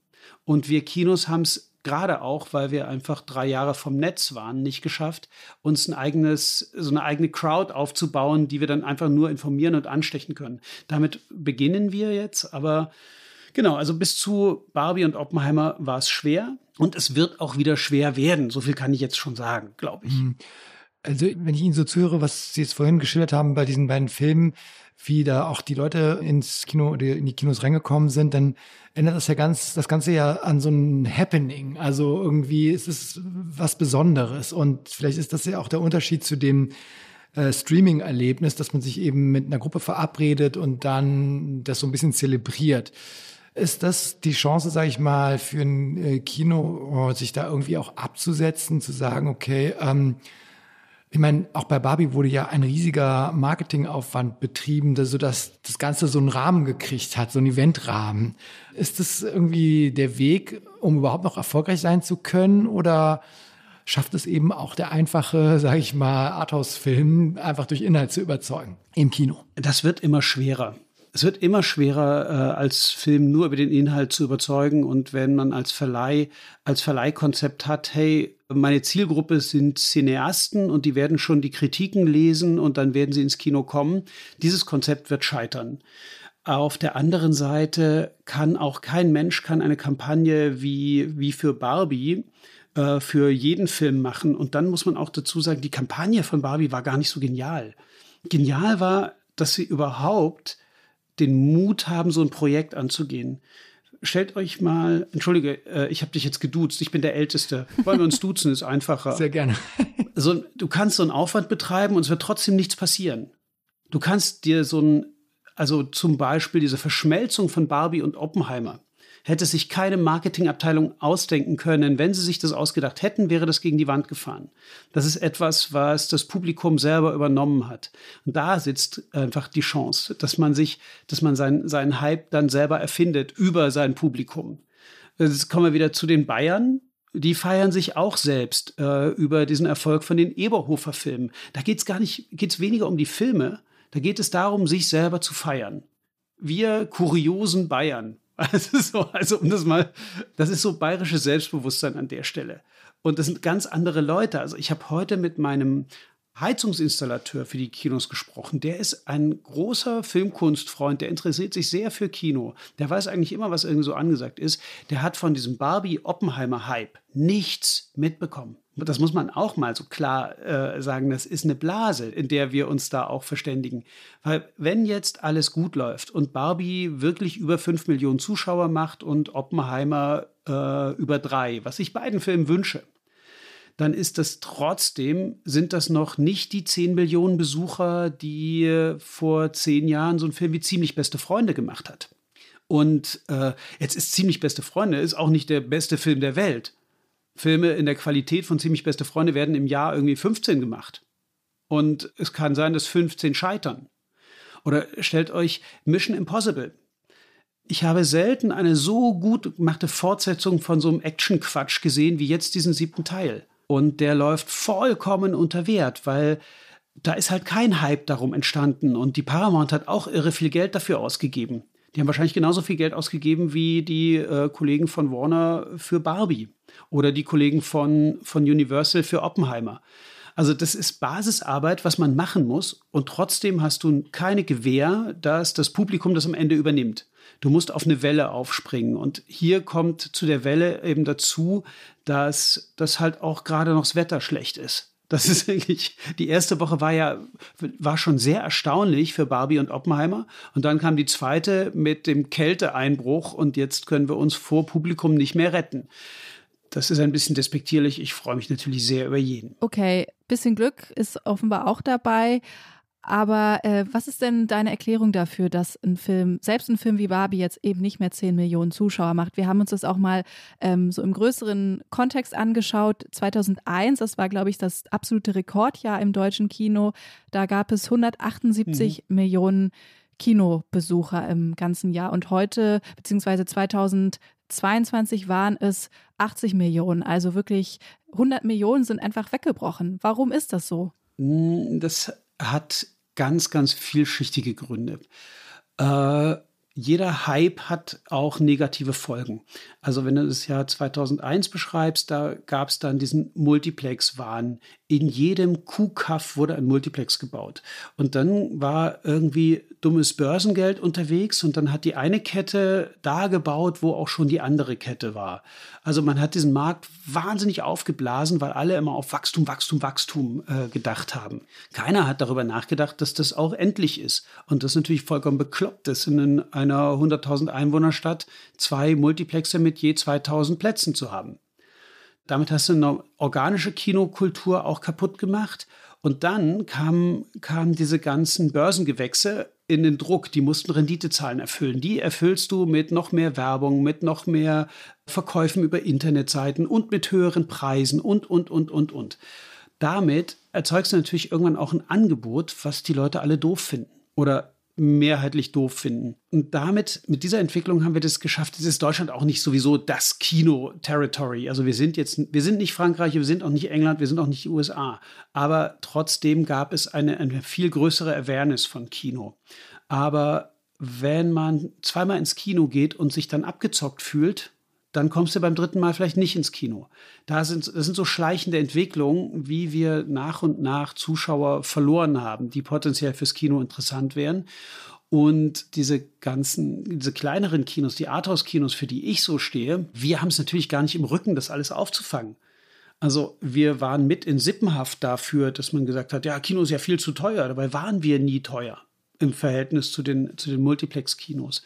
Und wir Kinos haben es gerade auch, weil wir einfach drei Jahre vom Netz waren, nicht geschafft, uns ein eigenes, so eine eigene Crowd aufzubauen, die wir dann einfach nur informieren und anstechen können. Damit beginnen wir jetzt, aber genau, also bis zu Barbie und Oppenheimer war es schwer und es wird auch wieder schwer werden. So viel kann ich jetzt schon sagen, glaube ich. Mhm. Also, wenn ich Ihnen so zuhöre, was Sie jetzt vorhin geschildert haben bei diesen beiden Filmen, wie da auch die Leute ins Kino oder in die Kinos reingekommen sind, dann ändert das ja ganz, das Ganze ja an so ein Happening. Also irgendwie ist es was Besonderes. Und vielleicht ist das ja auch der Unterschied zu dem äh, Streaming-Erlebnis, dass man sich eben mit einer Gruppe verabredet und dann das so ein bisschen zelebriert. Ist das die Chance, sage ich mal, für ein äh, Kino, sich da irgendwie auch abzusetzen, zu sagen, okay, ähm, ich meine, auch bei Barbie wurde ja ein riesiger Marketingaufwand betrieben, sodass das Ganze so einen Rahmen gekriegt hat, so einen Eventrahmen. Ist das irgendwie der Weg, um überhaupt noch erfolgreich sein zu können? Oder schafft es eben auch der einfache, sage ich mal, Arthouse-Film einfach durch Inhalt zu überzeugen im Kino? Das wird immer schwerer. Es wird immer schwerer, äh, als Film nur über den Inhalt zu überzeugen. Und wenn man als Verleih, als Verleihkonzept hat, hey, meine Zielgruppe sind Cineasten und die werden schon die Kritiken lesen und dann werden sie ins Kino kommen. Dieses Konzept wird scheitern. Auf der anderen Seite kann auch kein Mensch kann eine Kampagne wie, wie für Barbie äh, für jeden Film machen. Und dann muss man auch dazu sagen, die Kampagne von Barbie war gar nicht so genial. Genial war, dass sie überhaupt den Mut haben, so ein Projekt anzugehen stellt euch mal, entschuldige, äh, ich habe dich jetzt geduzt, ich bin der Älteste. Wollen wir uns duzen, ist einfacher. Sehr gerne. so, du kannst so einen Aufwand betreiben und es wird trotzdem nichts passieren. Du kannst dir so ein, also zum Beispiel diese Verschmelzung von Barbie und Oppenheimer hätte sich keine Marketingabteilung ausdenken können. Wenn sie sich das ausgedacht hätten, wäre das gegen die Wand gefahren. Das ist etwas, was das Publikum selber übernommen hat. Und da sitzt einfach die Chance, dass man sich, dass man seinen, seinen Hype dann selber erfindet über sein Publikum. Jetzt kommen wir wieder zu den Bayern die feiern sich auch selbst äh, über diesen Erfolg von den Eberhofer-Filmen. Da geht es gar nicht, geht es weniger um die Filme, da geht es darum, sich selber zu feiern. Wir kuriosen Bayern, Also, so, also um das mal, das ist so bayerisches Selbstbewusstsein an der Stelle. Und das sind ganz andere Leute. Also ich habe heute mit meinem Heizungsinstallateur für die Kinos gesprochen. Der ist ein großer Filmkunstfreund, der interessiert sich sehr für Kino. Der weiß eigentlich immer, was irgendwie so angesagt ist. Der hat von diesem Barbie-Oppenheimer-Hype nichts mitbekommen. Das muss man auch mal so klar äh, sagen. Das ist eine Blase, in der wir uns da auch verständigen. Weil wenn jetzt alles gut läuft und Barbie wirklich über fünf Millionen Zuschauer macht und Oppenheimer äh, über drei, was ich beiden Filmen wünsche, dann ist das trotzdem, sind das noch nicht die 10 Millionen Besucher, die vor zehn Jahren so ein Film wie Ziemlich Beste Freunde gemacht hat. Und äh, jetzt ist Ziemlich Beste Freunde, ist auch nicht der beste Film der Welt. Filme in der Qualität von Ziemlich Beste Freunde werden im Jahr irgendwie 15 gemacht. Und es kann sein, dass 15 scheitern. Oder stellt euch Mission Impossible. Ich habe selten eine so gut gemachte Fortsetzung von so einem Action-Quatsch gesehen wie jetzt diesen siebten Teil. Und der läuft vollkommen unter Wert, weil da ist halt kein Hype darum entstanden. Und die Paramount hat auch irre viel Geld dafür ausgegeben. Die haben wahrscheinlich genauso viel Geld ausgegeben wie die äh, Kollegen von Warner für Barbie oder die Kollegen von, von Universal für Oppenheimer. Also das ist Basisarbeit, was man machen muss. Und trotzdem hast du keine Gewähr, dass das Publikum das am Ende übernimmt. Du musst auf eine Welle aufspringen. Und hier kommt zu der Welle eben dazu, dass das halt auch gerade noch das Wetter schlecht ist. Das ist eigentlich, die erste Woche war ja, war schon sehr erstaunlich für Barbie und Oppenheimer. Und dann kam die zweite mit dem Kälteeinbruch und jetzt können wir uns vor Publikum nicht mehr retten. Das ist ein bisschen despektierlich. Ich freue mich natürlich sehr über jeden. Okay, bisschen Glück ist offenbar auch dabei. Aber äh, was ist denn deine Erklärung dafür, dass ein Film, selbst ein Film wie Barbie jetzt eben nicht mehr 10 Millionen Zuschauer macht? Wir haben uns das auch mal ähm, so im größeren Kontext angeschaut. 2001, das war, glaube ich, das absolute Rekordjahr im deutschen Kino. Da gab es 178 mhm. Millionen Kinobesucher im ganzen Jahr. Und heute, beziehungsweise 2022 waren es 80 Millionen. Also wirklich 100 Millionen sind einfach weggebrochen. Warum ist das so? Hm, das hat ganz, ganz vielschichtige Gründe. Äh, jeder Hype hat auch negative Folgen. Also wenn du das Jahr 2001 beschreibst, da gab es dann diesen Multiplex-Wahn. In jedem Kuhkaff wurde ein Multiplex gebaut. Und dann war irgendwie dummes Börsengeld unterwegs und dann hat die eine Kette da gebaut, wo auch schon die andere Kette war. Also man hat diesen Markt wahnsinnig aufgeblasen, weil alle immer auf Wachstum, Wachstum, Wachstum äh, gedacht haben. Keiner hat darüber nachgedacht, dass das auch endlich ist. Und das ist natürlich vollkommen bekloppt, dass in einer 100.000 Einwohnerstadt zwei Multiplexe mit je 2000 Plätzen zu haben. Damit hast du eine organische Kinokultur auch kaputt gemacht. Und dann kamen, kamen diese ganzen Börsengewächse in den Druck. Die mussten Renditezahlen erfüllen. Die erfüllst du mit noch mehr Werbung, mit noch mehr Verkäufen über Internetseiten und mit höheren Preisen und, und, und, und, und. Damit erzeugst du natürlich irgendwann auch ein Angebot, was die Leute alle doof finden. Oder mehrheitlich doof finden. Und damit, mit dieser Entwicklung haben wir das geschafft. Es ist Deutschland auch nicht sowieso das Kino-Territory. Also wir sind jetzt, wir sind nicht Frankreich, wir sind auch nicht England, wir sind auch nicht die USA. Aber trotzdem gab es eine, eine viel größere Awareness von Kino. Aber wenn man zweimal ins Kino geht und sich dann abgezockt fühlt, dann kommst du beim dritten Mal vielleicht nicht ins Kino. Da sind, das sind so schleichende Entwicklungen, wie wir nach und nach Zuschauer verloren haben, die potenziell fürs Kino interessant wären. Und diese ganzen, diese kleineren Kinos, die Arthouse-Kinos, für die ich so stehe, wir haben es natürlich gar nicht im Rücken, das alles aufzufangen. Also wir waren mit in Sippenhaft dafür, dass man gesagt hat, ja, Kino ist ja viel zu teuer. Dabei waren wir nie teuer im Verhältnis zu den, zu den Multiplex-Kinos.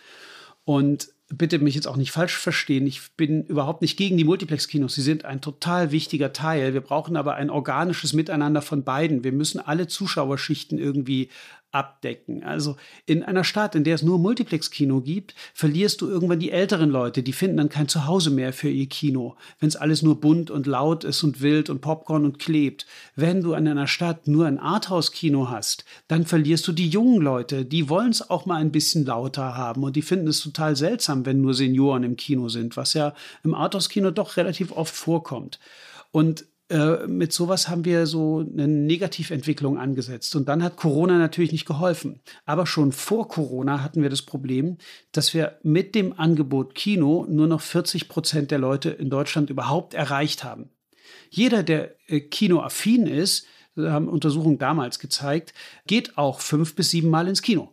Und bitte mich jetzt auch nicht falsch verstehen. Ich bin überhaupt nicht gegen die Multiplex-Kinos. Sie sind ein total wichtiger Teil. Wir brauchen aber ein organisches Miteinander von beiden. Wir müssen alle Zuschauerschichten irgendwie abdecken. Also in einer Stadt, in der es nur Multiplex-Kino gibt, verlierst du irgendwann die älteren Leute, die finden dann kein Zuhause mehr für ihr Kino, wenn es alles nur bunt und laut ist und wild und Popcorn und klebt. Wenn du in einer Stadt nur ein Arthouse-Kino hast, dann verlierst du die jungen Leute, die wollen es auch mal ein bisschen lauter haben und die finden es total seltsam, wenn nur Senioren im Kino sind, was ja im Arthouse-Kino doch relativ oft vorkommt. Und äh, mit sowas haben wir so eine Negativentwicklung angesetzt. Und dann hat Corona natürlich nicht geholfen. Aber schon vor Corona hatten wir das Problem, dass wir mit dem Angebot Kino nur noch 40 Prozent der Leute in Deutschland überhaupt erreicht haben. Jeder, der äh, kinoaffin ist, haben Untersuchungen damals gezeigt, geht auch fünf bis sieben Mal ins Kino.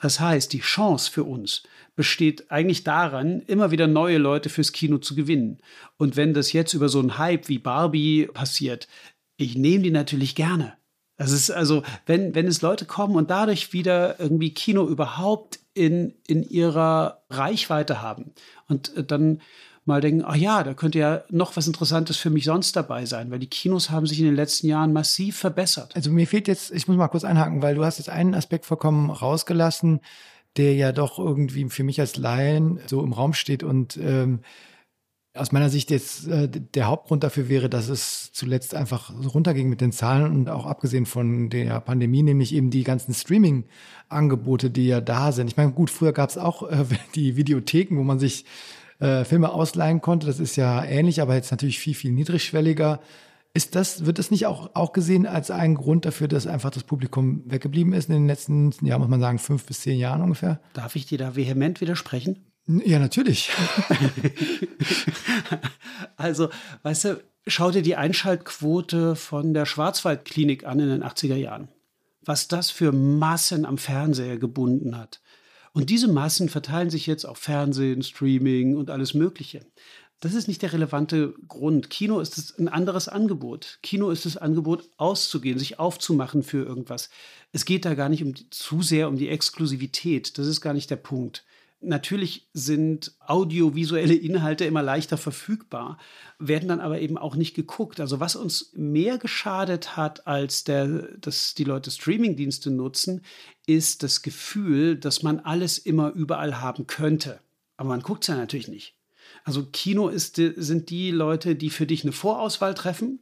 Das heißt, die Chance für uns besteht eigentlich daran, immer wieder neue Leute fürs Kino zu gewinnen. Und wenn das jetzt über so einen Hype wie Barbie passiert, ich nehme die natürlich gerne. Das ist also, wenn, wenn es Leute kommen und dadurch wieder irgendwie Kino überhaupt in, in ihrer Reichweite haben und äh, dann mal denken, ach ja, da könnte ja noch was Interessantes für mich sonst dabei sein, weil die Kinos haben sich in den letzten Jahren massiv verbessert. Also mir fehlt jetzt, ich muss mal kurz einhaken, weil du hast jetzt einen Aspekt vollkommen rausgelassen, der ja doch irgendwie für mich als Laien so im Raum steht und ähm, aus meiner Sicht jetzt äh, der Hauptgrund dafür wäre, dass es zuletzt einfach runterging mit den Zahlen und auch abgesehen von der Pandemie, nämlich eben die ganzen Streaming-Angebote, die ja da sind. Ich meine, gut, früher gab es auch äh, die Videotheken, wo man sich äh, Filme ausleihen konnte. Das ist ja ähnlich, aber jetzt natürlich viel, viel niedrigschwelliger. Ist das, wird das nicht auch, auch gesehen als ein Grund dafür, dass einfach das Publikum weggeblieben ist in den letzten, ja, muss man sagen, fünf bis zehn Jahren ungefähr? Darf ich dir da vehement widersprechen? Ja, natürlich. also, weißt du, schau dir die Einschaltquote von der Schwarzwaldklinik an in den 80er Jahren. Was das für Massen am Fernseher gebunden hat. Und diese Massen verteilen sich jetzt auf Fernsehen, Streaming und alles Mögliche. Das ist nicht der relevante Grund. Kino ist ein anderes Angebot. Kino ist das Angebot, auszugehen, sich aufzumachen für irgendwas. Es geht da gar nicht um, zu sehr um die Exklusivität. Das ist gar nicht der Punkt. Natürlich sind audiovisuelle Inhalte immer leichter verfügbar, werden dann aber eben auch nicht geguckt. Also was uns mehr geschadet hat, als der, dass die Leute Streamingdienste nutzen, ist das Gefühl, dass man alles immer überall haben könnte. Aber man guckt es ja natürlich nicht. Also Kino ist, sind die Leute, die für dich eine Vorauswahl treffen.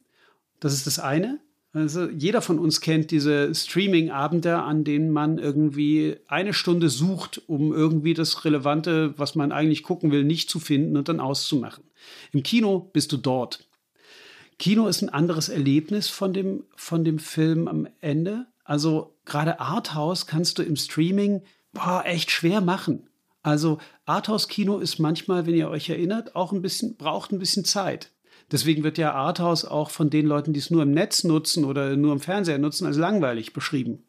Das ist das eine. Also jeder von uns kennt diese Streaming-Abende, an denen man irgendwie eine Stunde sucht, um irgendwie das Relevante, was man eigentlich gucken will, nicht zu finden und dann auszumachen. Im Kino bist du dort. Kino ist ein anderes Erlebnis von dem, von dem Film am Ende. Also gerade Arthouse kannst du im Streaming boah, echt schwer machen. Also Arthouse-Kino ist manchmal, wenn ihr euch erinnert, auch ein bisschen, braucht ein bisschen Zeit. Deswegen wird ja Arthouse auch von den Leuten, die es nur im Netz nutzen oder nur im Fernseher nutzen, als langweilig beschrieben.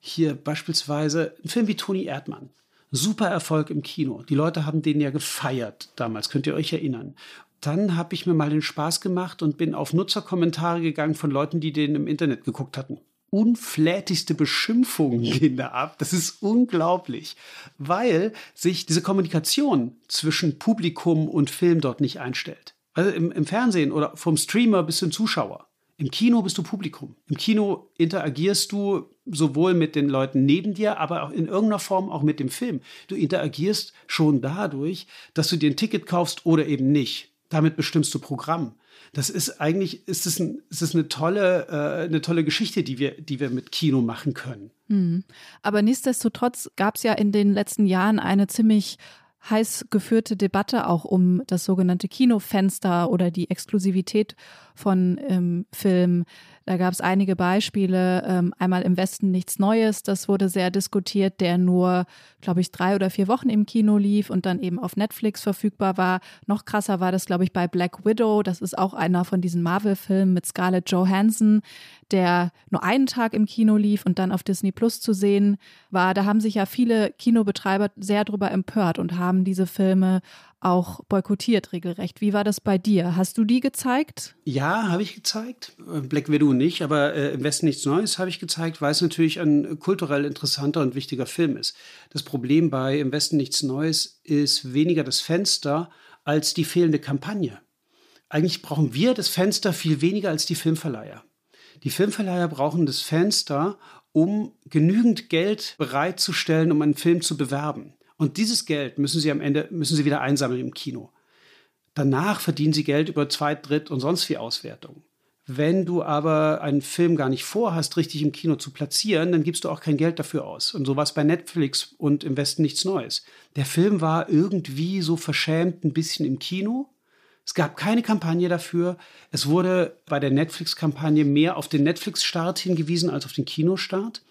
Hier beispielsweise ein Film wie Toni Erdmann. Super Erfolg im Kino. Die Leute haben den ja gefeiert damals, könnt ihr euch erinnern. Dann habe ich mir mal den Spaß gemacht und bin auf Nutzerkommentare gegangen von Leuten, die den im Internet geguckt hatten unflätigste Beschimpfungen gehen da ab. Das ist unglaublich, weil sich diese Kommunikation zwischen Publikum und Film dort nicht einstellt. Also im, im Fernsehen oder vom Streamer bist du ein Zuschauer. Im Kino bist du Publikum. Im Kino interagierst du sowohl mit den Leuten neben dir, aber auch in irgendeiner Form auch mit dem Film. Du interagierst schon dadurch, dass du dir ein Ticket kaufst oder eben nicht. Damit bestimmst du Programm. Das ist eigentlich, ist es, ein, eine tolle, äh, eine tolle Geschichte, die wir, die wir mit Kino machen können. Mhm. Aber nichtsdestotrotz gab es ja in den letzten Jahren eine ziemlich heiß geführte Debatte auch um das sogenannte Kinofenster oder die Exklusivität von ähm, Filmen. Da gab es einige Beispiele. Ähm, einmal im Westen nichts Neues, das wurde sehr diskutiert, der nur, glaube ich, drei oder vier Wochen im Kino lief und dann eben auf Netflix verfügbar war. Noch krasser war das, glaube ich, bei Black Widow. Das ist auch einer von diesen Marvel-Filmen mit Scarlett Johansson, der nur einen Tag im Kino lief und dann auf Disney Plus zu sehen war. Da haben sich ja viele Kinobetreiber sehr drüber empört und haben diese Filme auch boykottiert regelrecht. Wie war das bei dir? Hast du die gezeigt? Ja, habe ich gezeigt. Äh, Black Widow nicht, aber äh, im Westen nichts Neues habe ich gezeigt, weil es natürlich ein kulturell interessanter und wichtiger Film ist. Das Problem bei Im Westen nichts Neues ist weniger das Fenster als die fehlende Kampagne. Eigentlich brauchen wir das Fenster viel weniger als die Filmverleiher. Die Filmverleiher brauchen das Fenster, um genügend Geld bereitzustellen, um einen Film zu bewerben. Und dieses Geld müssen sie am Ende, müssen sie wieder einsammeln im Kino. Danach verdienen sie Geld über Zweit-, Dritt- und sonst wie Auswertungen. Wenn du aber einen Film gar nicht vorhast, richtig im Kino zu platzieren, dann gibst du auch kein Geld dafür aus. Und so war es bei Netflix und im Westen nichts Neues. Der Film war irgendwie so verschämt ein bisschen im Kino. Es gab keine Kampagne dafür. Es wurde bei der Netflix-Kampagne mehr auf den Netflix-Start hingewiesen als auf den Kinostart.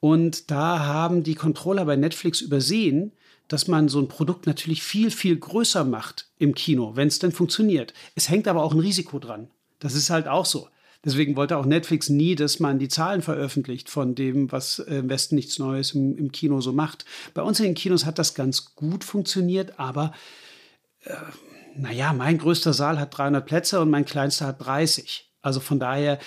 Und da haben die Controller bei Netflix übersehen, dass man so ein Produkt natürlich viel, viel größer macht im Kino, wenn es denn funktioniert. Es hängt aber auch ein Risiko dran. Das ist halt auch so. Deswegen wollte auch Netflix nie, dass man die Zahlen veröffentlicht von dem, was im Westen nichts Neues im, im Kino so macht. Bei uns in den Kinos hat das ganz gut funktioniert, aber äh, naja, mein größter Saal hat 300 Plätze und mein kleinster hat 30. Also von daher,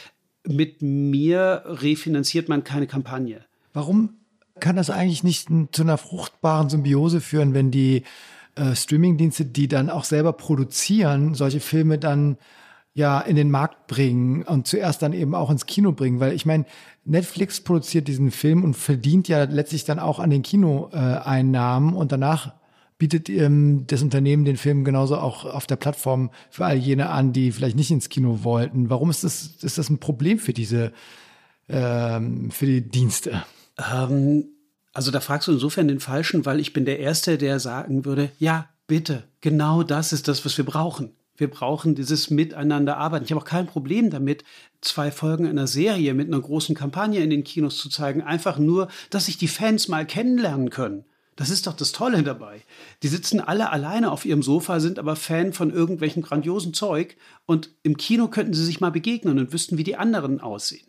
mit mir refinanziert man keine Kampagne. Warum kann das eigentlich nicht zu einer fruchtbaren Symbiose führen, wenn die äh, Streamingdienste, die dann auch selber produzieren, solche Filme dann ja in den Markt bringen und zuerst dann eben auch ins Kino bringen, weil ich meine, Netflix produziert diesen Film und verdient ja letztlich dann auch an den Kinoeinnahmen und danach bietet ähm, das Unternehmen den Film genauso auch auf der Plattform für all jene an, die vielleicht nicht ins Kino wollten. Warum ist das, ist das ein Problem für diese, ähm, für die Dienste? Ähm, also da fragst du insofern den Falschen, weil ich bin der Erste, der sagen würde, ja, bitte, genau das ist das, was wir brauchen. Wir brauchen dieses Miteinander arbeiten. Ich habe auch kein Problem damit, zwei Folgen einer Serie mit einer großen Kampagne in den Kinos zu zeigen. Einfach nur, dass sich die Fans mal kennenlernen können. Das ist doch das Tolle dabei. Die sitzen alle alleine auf ihrem Sofa, sind aber Fan von irgendwelchem grandiosen Zeug und im Kino könnten sie sich mal begegnen und wüssten, wie die anderen aussehen.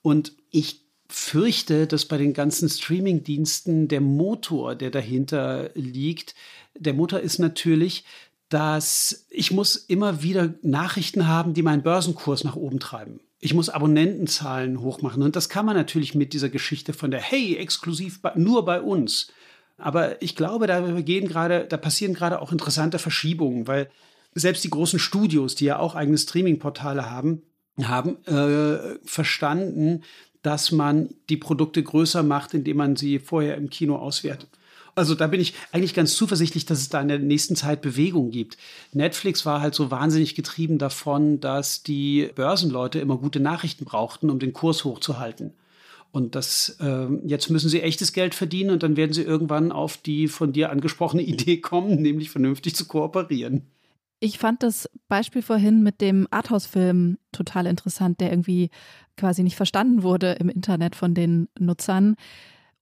Und ich fürchte, dass bei den ganzen Streaming-Diensten der Motor, der dahinter liegt, der Motor ist natürlich, dass ich muss immer wieder Nachrichten haben, die meinen Börsenkurs nach oben treiben. Ich muss Abonnentenzahlen hochmachen. Und das kann man natürlich mit dieser Geschichte von der Hey, exklusiv nur bei uns. Aber ich glaube, da gehen gerade, da passieren gerade auch interessante Verschiebungen, weil selbst die großen Studios, die ja auch eigene Streaming-Portale haben, haben äh, verstanden, dass man die Produkte größer macht, indem man sie vorher im Kino auswertet. Also da bin ich eigentlich ganz zuversichtlich, dass es da in der nächsten Zeit Bewegung gibt. Netflix war halt so wahnsinnig getrieben davon, dass die Börsenleute immer gute Nachrichten brauchten, um den Kurs hochzuhalten. Und das, äh, jetzt müssen sie echtes Geld verdienen und dann werden sie irgendwann auf die von dir angesprochene Idee kommen, nämlich vernünftig zu kooperieren. Ich fand das Beispiel vorhin mit dem Arthouse-Film total interessant, der irgendwie quasi nicht verstanden wurde im Internet von den Nutzern.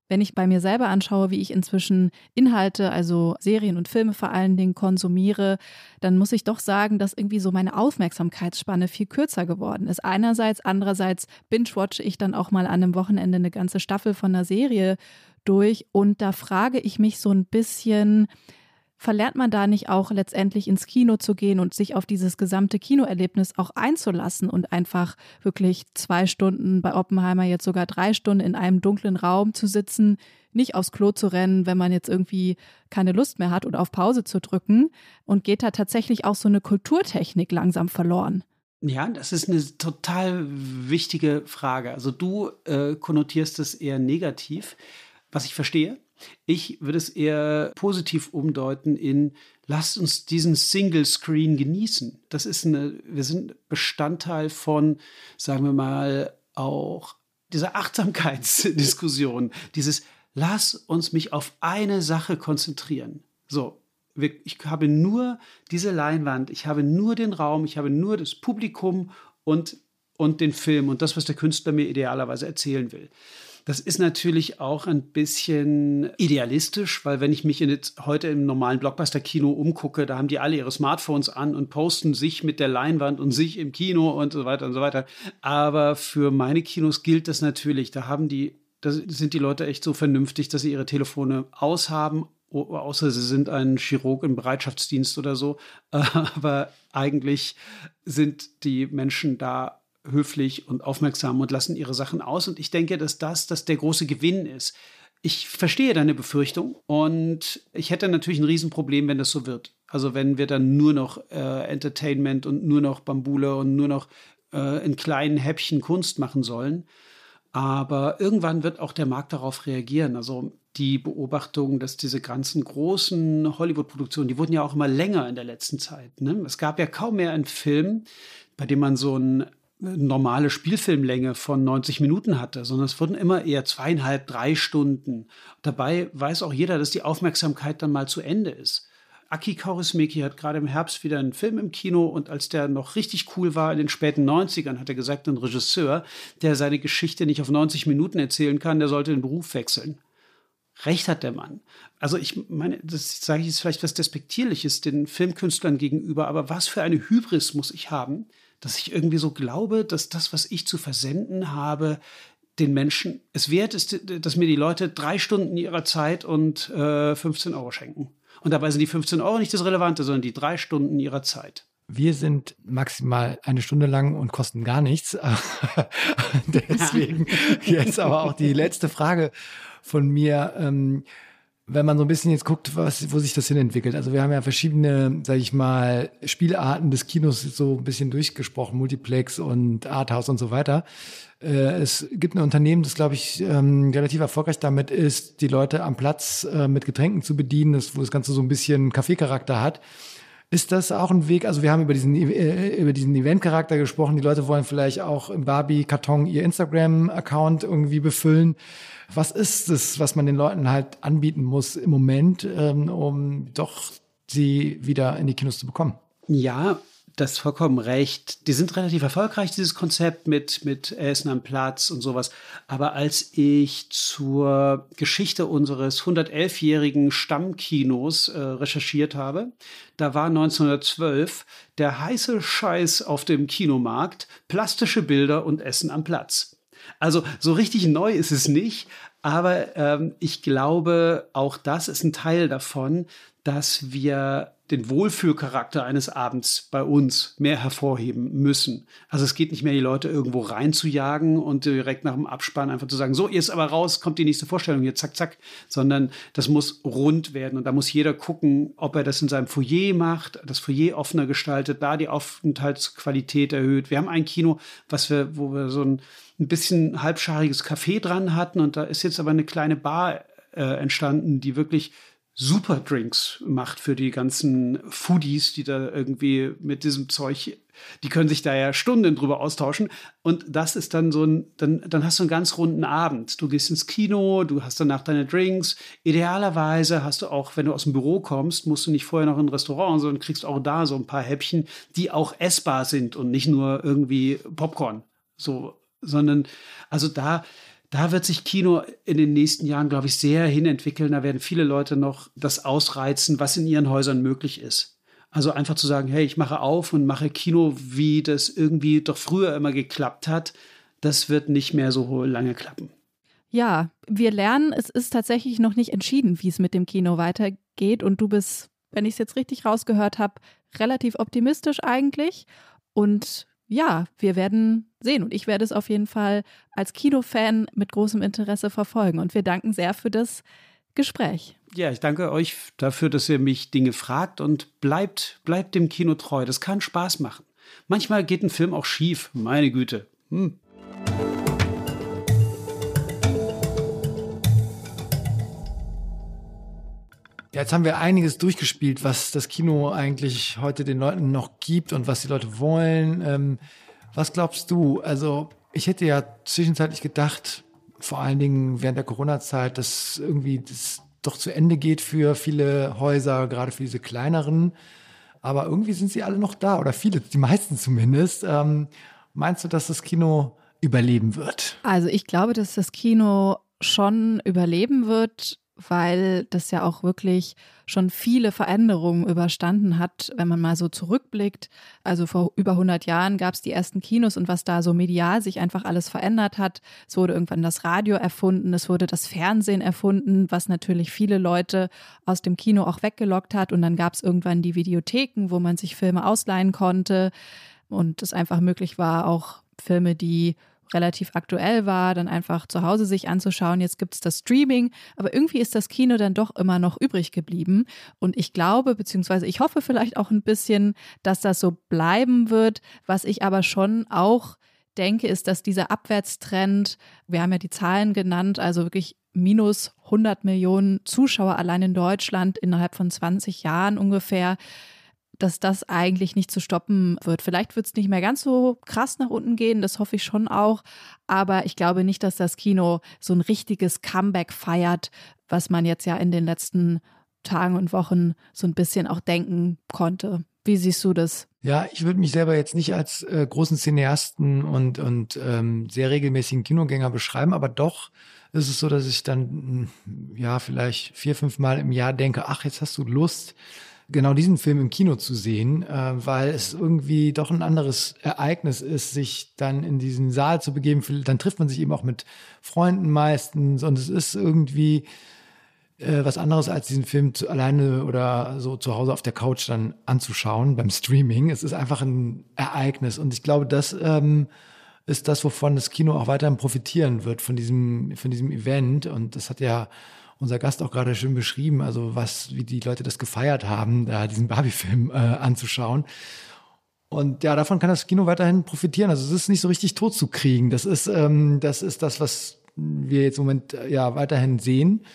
Wenn ich bei mir selber anschaue, wie ich inzwischen Inhalte, also Serien und Filme vor allen Dingen konsumiere, dann muss ich doch sagen, dass irgendwie so meine Aufmerksamkeitsspanne viel kürzer geworden ist. Einerseits, andererseits binge-watche ich dann auch mal an einem Wochenende eine ganze Staffel von einer Serie durch und da frage ich mich so ein bisschen, verlernt man da nicht auch letztendlich ins Kino zu gehen und sich auf dieses gesamte Kinoerlebnis auch einzulassen und einfach wirklich zwei Stunden bei Oppenheimer jetzt sogar drei Stunden in einem dunklen Raum zu sitzen, nicht aufs Klo zu rennen, wenn man jetzt irgendwie keine Lust mehr hat oder auf Pause zu drücken und geht da tatsächlich auch so eine Kulturtechnik langsam verloren. Ja, das ist eine total wichtige Frage. Also du äh, konnotierst es eher negativ, was ich verstehe. Ich würde es eher positiv umdeuten in lasst uns diesen Single Screen genießen. Das ist eine, wir sind Bestandteil von, sagen wir mal, auch dieser Achtsamkeitsdiskussion, dieses lass uns mich auf eine Sache konzentrieren. So, ich habe nur diese Leinwand, ich habe nur den Raum, ich habe nur das Publikum und, und den Film und das, was der Künstler mir idealerweise erzählen will. Das ist natürlich auch ein bisschen idealistisch, weil wenn ich mich jetzt heute im normalen Blockbuster-Kino umgucke, da haben die alle ihre Smartphones an und posten sich mit der Leinwand und sich im Kino und so weiter und so weiter. Aber für meine Kinos gilt das natürlich. Da haben die, da sind die Leute echt so vernünftig, dass sie ihre Telefone aushaben, außer sie sind ein Chirurg im Bereitschaftsdienst oder so. Aber eigentlich sind die Menschen da höflich und aufmerksam und lassen ihre Sachen aus. Und ich denke, dass das, das der große Gewinn ist. Ich verstehe deine Befürchtung und ich hätte natürlich ein Riesenproblem, wenn das so wird. Also wenn wir dann nur noch äh, Entertainment und nur noch Bambule und nur noch äh, in kleinen Häppchen Kunst machen sollen. Aber irgendwann wird auch der Markt darauf reagieren. Also die Beobachtung, dass diese ganzen großen Hollywood-Produktionen, die wurden ja auch immer länger in der letzten Zeit. Ne? Es gab ja kaum mehr einen Film, bei dem man so ein normale Spielfilmlänge von 90 Minuten hatte, sondern es wurden immer eher zweieinhalb, drei Stunden. Dabei weiß auch jeder, dass die Aufmerksamkeit dann mal zu Ende ist. Aki Kaurismäki hat gerade im Herbst wieder einen Film im Kino und als der noch richtig cool war in den späten 90ern, hat er gesagt, ein Regisseur, der seine Geschichte nicht auf 90 Minuten erzählen kann, der sollte den Beruf wechseln. Recht hat der Mann. Also ich meine, das sage ich jetzt vielleicht was Despektierliches den Filmkünstlern gegenüber, aber was für eine Hybris muss ich haben, dass ich irgendwie so glaube, dass das, was ich zu versenden habe, den Menschen es wert ist, dass mir die Leute drei Stunden ihrer Zeit und äh, 15 Euro schenken. Und dabei sind die 15 Euro nicht das Relevante, sondern die drei Stunden ihrer Zeit. Wir sind maximal eine Stunde lang und kosten gar nichts. Deswegen jetzt aber auch die letzte Frage von mir. Ähm, wenn man so ein bisschen jetzt guckt, was, wo sich das hin entwickelt. Also wir haben ja verschiedene, sage ich mal, Spielarten des Kinos so ein bisschen durchgesprochen, Multiplex und Arthouse und so weiter. Äh, es gibt ein Unternehmen, das, glaube ich, ähm, relativ erfolgreich damit ist, die Leute am Platz äh, mit Getränken zu bedienen, wo das Ganze so ein bisschen Kaffeecharakter hat. Ist das auch ein Weg? Also wir haben über diesen äh, über diesen Event-Charakter gesprochen. Die Leute wollen vielleicht auch im Barbie-Karton ihr Instagram-Account irgendwie befüllen. Was ist es, was man den Leuten halt anbieten muss im Moment, ähm, um doch sie wieder in die Kinos zu bekommen? Ja, das vollkommen recht. Die sind relativ erfolgreich, dieses Konzept mit, mit Essen am Platz und sowas. Aber als ich zur Geschichte unseres 111-jährigen Stammkinos äh, recherchiert habe, da war 1912 der heiße Scheiß auf dem Kinomarkt plastische Bilder und Essen am Platz. Also so richtig neu ist es nicht, aber ähm, ich glaube, auch das ist ein Teil davon, dass wir den Wohlfühlcharakter eines Abends bei uns mehr hervorheben müssen. Also es geht nicht mehr, die Leute irgendwo reinzujagen und direkt nach dem Abspann einfach zu sagen, so, jetzt aber raus, kommt die nächste Vorstellung, jetzt zack, zack, sondern das muss rund werden und da muss jeder gucken, ob er das in seinem Foyer macht, das Foyer offener gestaltet, da die Aufenthaltsqualität erhöht. Wir haben ein Kino, was wir, wo wir so ein, ein bisschen halbschariges Café dran hatten und da ist jetzt aber eine kleine Bar äh, entstanden, die wirklich super Drinks macht für die ganzen Foodies, die da irgendwie mit diesem Zeug, die können sich da ja Stunden drüber austauschen. Und das ist dann so ein, dann, dann hast du einen ganz runden Abend. Du gehst ins Kino, du hast danach deine Drinks. Idealerweise hast du auch, wenn du aus dem Büro kommst, musst du nicht vorher noch in ein Restaurant, sondern kriegst auch da so ein paar Häppchen, die auch essbar sind und nicht nur irgendwie Popcorn. So, sondern, also da, da wird sich Kino in den nächsten Jahren, glaube ich, sehr hinentwickeln. Da werden viele Leute noch das ausreizen, was in ihren Häusern möglich ist. Also einfach zu sagen, hey, ich mache auf und mache Kino, wie das irgendwie doch früher immer geklappt hat, das wird nicht mehr so lange klappen. Ja, wir lernen, es ist tatsächlich noch nicht entschieden, wie es mit dem Kino weitergeht. Und du bist, wenn ich es jetzt richtig rausgehört habe, relativ optimistisch eigentlich. Und ja, wir werden sehen. Und ich werde es auf jeden Fall als Kinofan mit großem Interesse verfolgen. Und wir danken sehr für das Gespräch. Ja, ich danke euch dafür, dass ihr mich Dinge fragt und bleibt, bleibt dem Kino treu. Das kann Spaß machen. Manchmal geht ein Film auch schief, meine Güte. Hm. Jetzt haben wir einiges durchgespielt, was das Kino eigentlich heute den Leuten noch gibt und was die Leute wollen. Ähm, was glaubst du? Also, ich hätte ja zwischenzeitlich gedacht, vor allen Dingen während der Corona-Zeit, dass irgendwie das doch zu Ende geht für viele Häuser, gerade für diese kleineren. Aber irgendwie sind sie alle noch da oder viele, die meisten zumindest. Ähm, meinst du, dass das Kino überleben wird? Also ich glaube, dass das Kino schon überleben wird weil das ja auch wirklich schon viele Veränderungen überstanden hat, wenn man mal so zurückblickt. Also vor über 100 Jahren gab es die ersten Kinos und was da so medial sich einfach alles verändert hat. Es wurde irgendwann das Radio erfunden, es wurde das Fernsehen erfunden, was natürlich viele Leute aus dem Kino auch weggelockt hat. Und dann gab es irgendwann die Videotheken, wo man sich Filme ausleihen konnte und es einfach möglich war, auch Filme, die relativ aktuell war, dann einfach zu Hause sich anzuschauen. Jetzt gibt es das Streaming, aber irgendwie ist das Kino dann doch immer noch übrig geblieben. Und ich glaube, beziehungsweise ich hoffe vielleicht auch ein bisschen, dass das so bleiben wird. Was ich aber schon auch denke, ist, dass dieser Abwärtstrend, wir haben ja die Zahlen genannt, also wirklich minus 100 Millionen Zuschauer allein in Deutschland innerhalb von 20 Jahren ungefähr, dass das eigentlich nicht zu stoppen wird. Vielleicht wird es nicht mehr ganz so krass nach unten gehen, das hoffe ich schon auch. Aber ich glaube nicht, dass das Kino so ein richtiges Comeback feiert, was man jetzt ja in den letzten Tagen und Wochen so ein bisschen auch denken konnte. Wie siehst du das? Ja, ich würde mich selber jetzt nicht als äh, großen Cineasten und, und ähm, sehr regelmäßigen Kinogänger beschreiben, aber doch ist es so, dass ich dann ja vielleicht vier, fünf Mal im Jahr denke, ach, jetzt hast du Lust, genau diesen Film im Kino zu sehen, äh, weil es irgendwie doch ein anderes Ereignis ist, sich dann in diesen Saal zu begeben. Dann trifft man sich eben auch mit Freunden meistens und es ist irgendwie äh, was anderes als diesen Film zu, alleine oder so zu Hause auf der Couch dann anzuschauen beim Streaming. Es ist einfach ein Ereignis und ich glaube, das ähm, ist das, wovon das Kino auch weiterhin profitieren wird von diesem, von diesem Event und das hat ja unser Gast auch gerade schön beschrieben, also was, wie die Leute das gefeiert haben, da diesen Barbie-Film äh, anzuschauen. Und ja, davon kann das Kino weiterhin profitieren. Also es ist nicht so richtig tot zu kriegen. Das ist, ähm, das ist das, was wir jetzt im Moment äh, ja weiterhin sehen.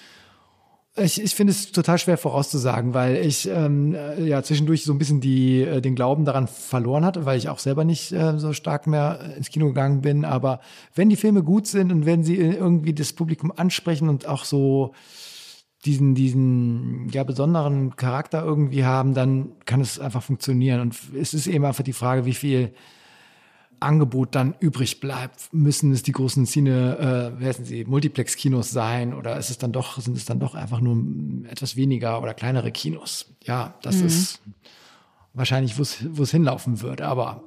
Ich, ich finde es total schwer vorauszusagen, weil ich ähm, äh, ja zwischendurch so ein bisschen die, äh, den Glauben daran verloren hatte, weil ich auch selber nicht äh, so stark mehr ins Kino gegangen bin. Aber wenn die Filme gut sind und wenn sie irgendwie das Publikum ansprechen und auch so diesen, diesen ja, besonderen Charakter irgendwie haben, dann kann es einfach funktionieren. Und es ist eben einfach die Frage, wie viel Angebot dann übrig bleibt. Müssen es die großen Cine, äh, wer sind sie, Multiplex-Kinos sein oder ist es dann doch, sind es dann doch einfach nur etwas weniger oder kleinere Kinos? Ja, das mhm. ist wahrscheinlich, wo es hinlaufen würde. Aber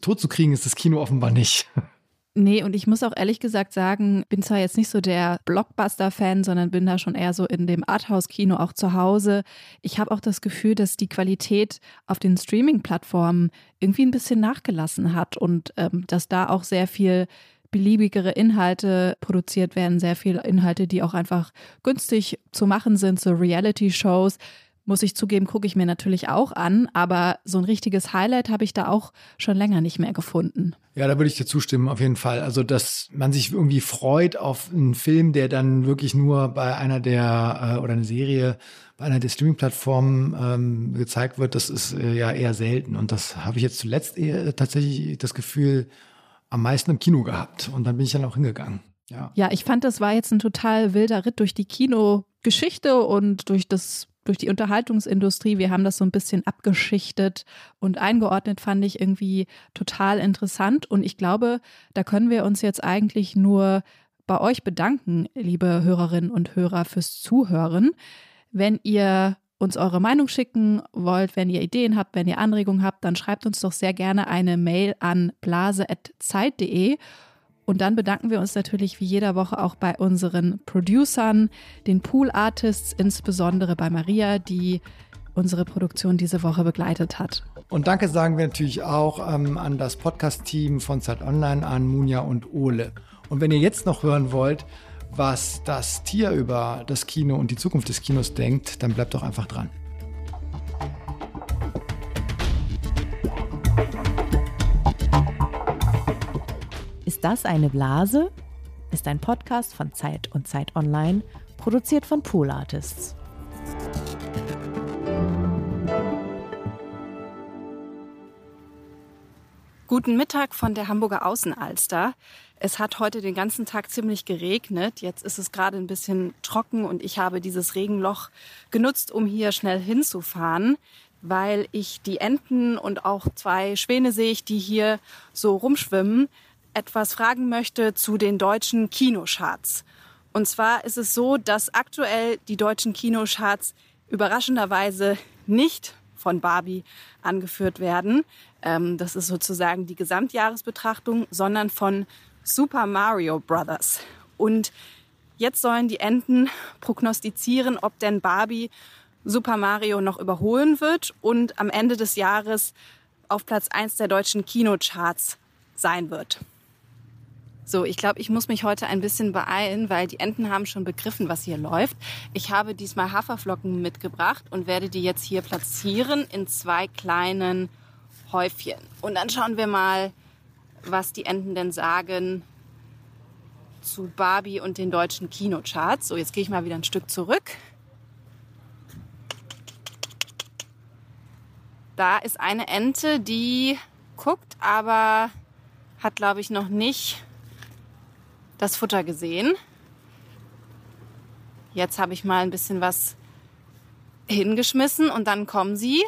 tot zu kriegen ist das Kino offenbar nicht. Nee, und ich muss auch ehrlich gesagt sagen, bin zwar jetzt nicht so der Blockbuster-Fan, sondern bin da schon eher so in dem Arthouse-Kino auch zu Hause. Ich habe auch das Gefühl, dass die Qualität auf den Streaming-Plattformen irgendwie ein bisschen nachgelassen hat und ähm, dass da auch sehr viel beliebigere Inhalte produziert werden, sehr viele Inhalte, die auch einfach günstig zu machen sind, so Reality-Shows muss ich zugeben, gucke ich mir natürlich auch an, aber so ein richtiges Highlight habe ich da auch schon länger nicht mehr gefunden. Ja, da würde ich dir zustimmen, auf jeden Fall. Also, dass man sich irgendwie freut auf einen Film, der dann wirklich nur bei einer der, äh, oder eine Serie bei einer der Streaming-Plattformen ähm, gezeigt wird, das ist äh, ja eher selten. Und das habe ich jetzt zuletzt eher tatsächlich das Gefühl am meisten im Kino gehabt. Und dann bin ich dann auch hingegangen. Ja. ja, ich fand, das war jetzt ein total wilder Ritt durch die Kinogeschichte und durch das durch die Unterhaltungsindustrie. Wir haben das so ein bisschen abgeschichtet und eingeordnet, fand ich irgendwie total interessant. Und ich glaube, da können wir uns jetzt eigentlich nur bei euch bedanken, liebe Hörerinnen und Hörer, fürs Zuhören. Wenn ihr uns eure Meinung schicken wollt, wenn ihr Ideen habt, wenn ihr Anregungen habt, dann schreibt uns doch sehr gerne eine Mail an blase.zeit.de und dann bedanken wir uns natürlich wie jeder Woche auch bei unseren Producern, den Pool Artists, insbesondere bei Maria, die unsere Produktion diese Woche begleitet hat. Und danke sagen wir natürlich auch ähm, an das Podcast-Team von Zeit Online, an Munja und Ole. Und wenn ihr jetzt noch hören wollt, was das Tier über das Kino und die Zukunft des Kinos denkt, dann bleibt doch einfach dran. Das eine Blase? Ist ein Podcast von Zeit und Zeit Online, produziert von Pool Artists. Guten Mittag von der Hamburger Außenalster. Es hat heute den ganzen Tag ziemlich geregnet. Jetzt ist es gerade ein bisschen trocken und ich habe dieses Regenloch genutzt, um hier schnell hinzufahren, weil ich die Enten und auch zwei Schwäne sehe ich, die hier so rumschwimmen etwas fragen möchte zu den deutschen Kinocharts. Und zwar ist es so, dass aktuell die deutschen Kinocharts überraschenderweise nicht von Barbie angeführt werden. Ähm, das ist sozusagen die Gesamtjahresbetrachtung, sondern von Super Mario Brothers. Und jetzt sollen die Enten prognostizieren, ob denn Barbie Super Mario noch überholen wird und am Ende des Jahres auf Platz 1 der deutschen Kinocharts sein wird. So, ich glaube, ich muss mich heute ein bisschen beeilen, weil die Enten haben schon begriffen, was hier läuft. Ich habe diesmal Haferflocken mitgebracht und werde die jetzt hier platzieren in zwei kleinen Häufchen. Und dann schauen wir mal, was die Enten denn sagen zu Barbie und den deutschen Kinocharts. So, jetzt gehe ich mal wieder ein Stück zurück. Da ist eine Ente, die guckt, aber hat, glaube ich, noch nicht das Futter gesehen. Jetzt habe ich mal ein bisschen was hingeschmissen und dann kommen sie.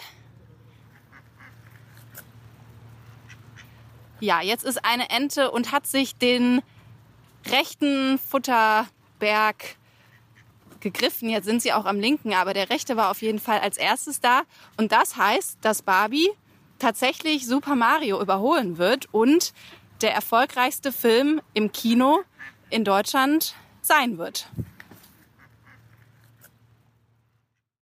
Ja, jetzt ist eine Ente und hat sich den rechten Futterberg gegriffen. Jetzt sind sie auch am linken, aber der rechte war auf jeden Fall als erstes da. Und das heißt, dass Barbie tatsächlich Super Mario überholen wird und der erfolgreichste Film im Kino in Deutschland sein wird.